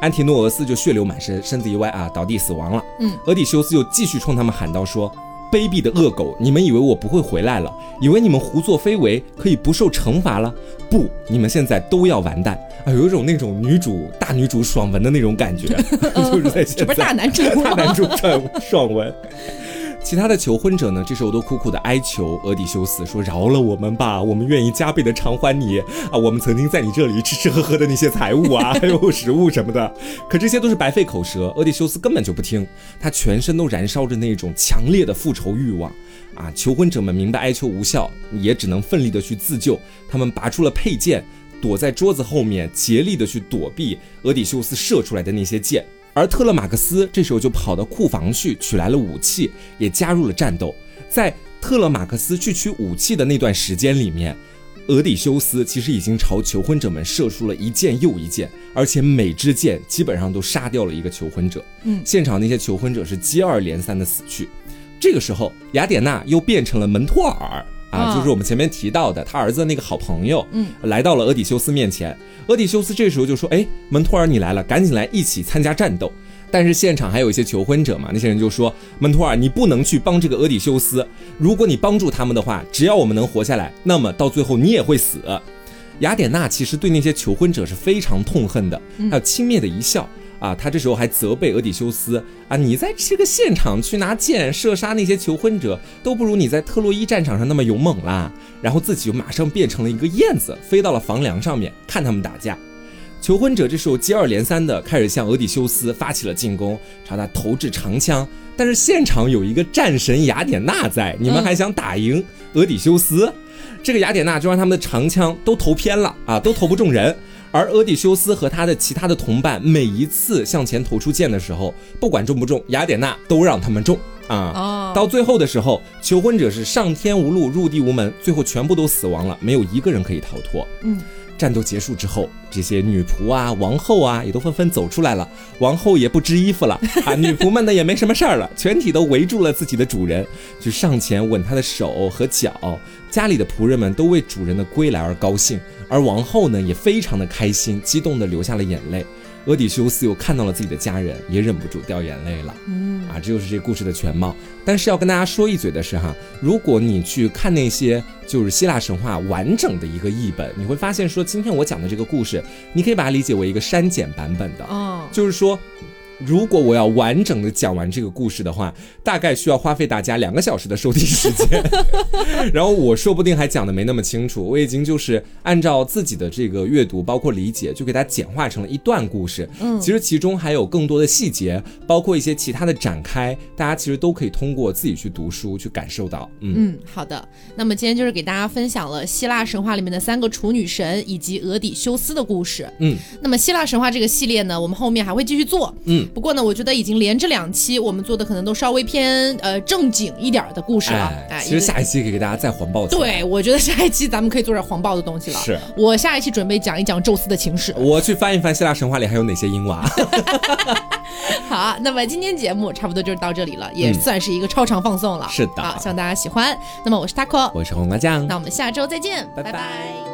安提诺俄斯就血流满身，身子一歪啊，倒地死亡了。嗯，俄底修斯又继续冲他们喊道说。卑鄙的恶狗！你们以为我不会回来了？以为你们胡作非为可以不受惩罚了？不，你们现在都要完蛋啊！有一种那种女主大女主爽文的那种感觉，就是在，这不是大男主 大男主爽爽文。其他的求婚者呢？这时候都苦苦的哀求俄底修斯说：“饶了我们吧，我们愿意加倍的偿还你啊！我们曾经在你这里吃吃喝喝的那些财物啊，还有食物什么的，可这些都是白费口舌。俄底修斯根本就不听，他全身都燃烧着那种强烈的复仇欲望啊！求婚者们明白哀求无效，也只能奋力的去自救。他们拔出了佩剑，躲在桌子后面，竭力的去躲避俄底修斯射出来的那些箭。而特勒马克斯这时候就跑到库房去取来了武器，也加入了战斗。在特勒马克斯去取武器的那段时间里面，俄底修斯其实已经朝求婚者们射出了一箭又一箭，而且每支箭基本上都杀掉了一个求婚者。嗯，现场那些求婚者是接二连三的死去。这个时候，雅典娜又变成了门托尔。啊，就是我们前面提到的他儿子那个好朋友，嗯，来到了俄底修斯面前。俄底修斯这时候就说：“哎，门托尔你来了，赶紧来一起参加战斗。”但是现场还有一些求婚者嘛，那些人就说：“门托尔，你不能去帮这个俄底修斯。如果你帮助他们的话，只要我们能活下来，那么到最后你也会死。”雅典娜其实对那些求婚者是非常痛恨的，还有轻蔑的一笑。啊，他这时候还责备俄狄修斯啊，你在这个现场去拿箭射杀那些求婚者，都不如你在特洛伊战场上那么勇猛啦。然后自己就马上变成了一个燕子，飞到了房梁上面看他们打架。求婚者这时候接二连三的开始向俄狄修斯发起了进攻，朝他投掷长枪。但是现场有一个战神雅典娜在，你们还想打赢俄狄修斯？这个雅典娜就让他们的长枪都投偏了啊，都投不中人。而俄狄修斯和他的其他的同伴每一次向前投出箭的时候，不管中不中，雅典娜都让他们中啊。到最后的时候，求婚者是上天无路，入地无门，最后全部都死亡了，没有一个人可以逃脱。嗯。战斗结束之后，这些女仆啊、王后啊，也都纷纷走出来了。王后也不织衣服了 啊，女仆们呢也没什么事儿了，全体都围住了自己的主人，去上前吻他的手和脚。家里的仆人们都为主人的归来而高兴，而王后呢也非常的开心，激动的流下了眼泪。俄狄修斯又看到了自己的家人，也忍不住掉眼泪了。嗯，啊，这就是这故事的全貌。但是要跟大家说一嘴的是哈，如果你去看那些就是希腊神话完整的一个译本，你会发现说，今天我讲的这个故事，你可以把它理解为一个删减版本的。哦，就是说。如果我要完整的讲完这个故事的话，大概需要花费大家两个小时的收听时间，然后我说不定还讲的没那么清楚。我已经就是按照自己的这个阅读，包括理解，就给它简化成了一段故事。嗯，其实其中还有更多的细节，包括一些其他的展开，大家其实都可以通过自己去读书去感受到。嗯，好的。那么今天就是给大家分享了希腊神话里面的三个处女神以及俄狄修斯的故事。嗯，那么希腊神话这个系列呢，我们后面还会继续做。嗯。不过呢我觉得已经连着两期我们做的可能都稍微偏呃正经一点的故事了。哎其实下一期可以给大家再黄暴对我觉得下一期咱们可以做点黄暴的东西了。是。我下一期准备讲一讲宙斯的情史。我去翻一翻希腊神话里还有哪些英娃？好那么今天节目差不多就是到这里了也算是一个超长放送了。是的。好希望大家喜欢。那么我是 taco 我是红麻将那我们下周再见拜拜。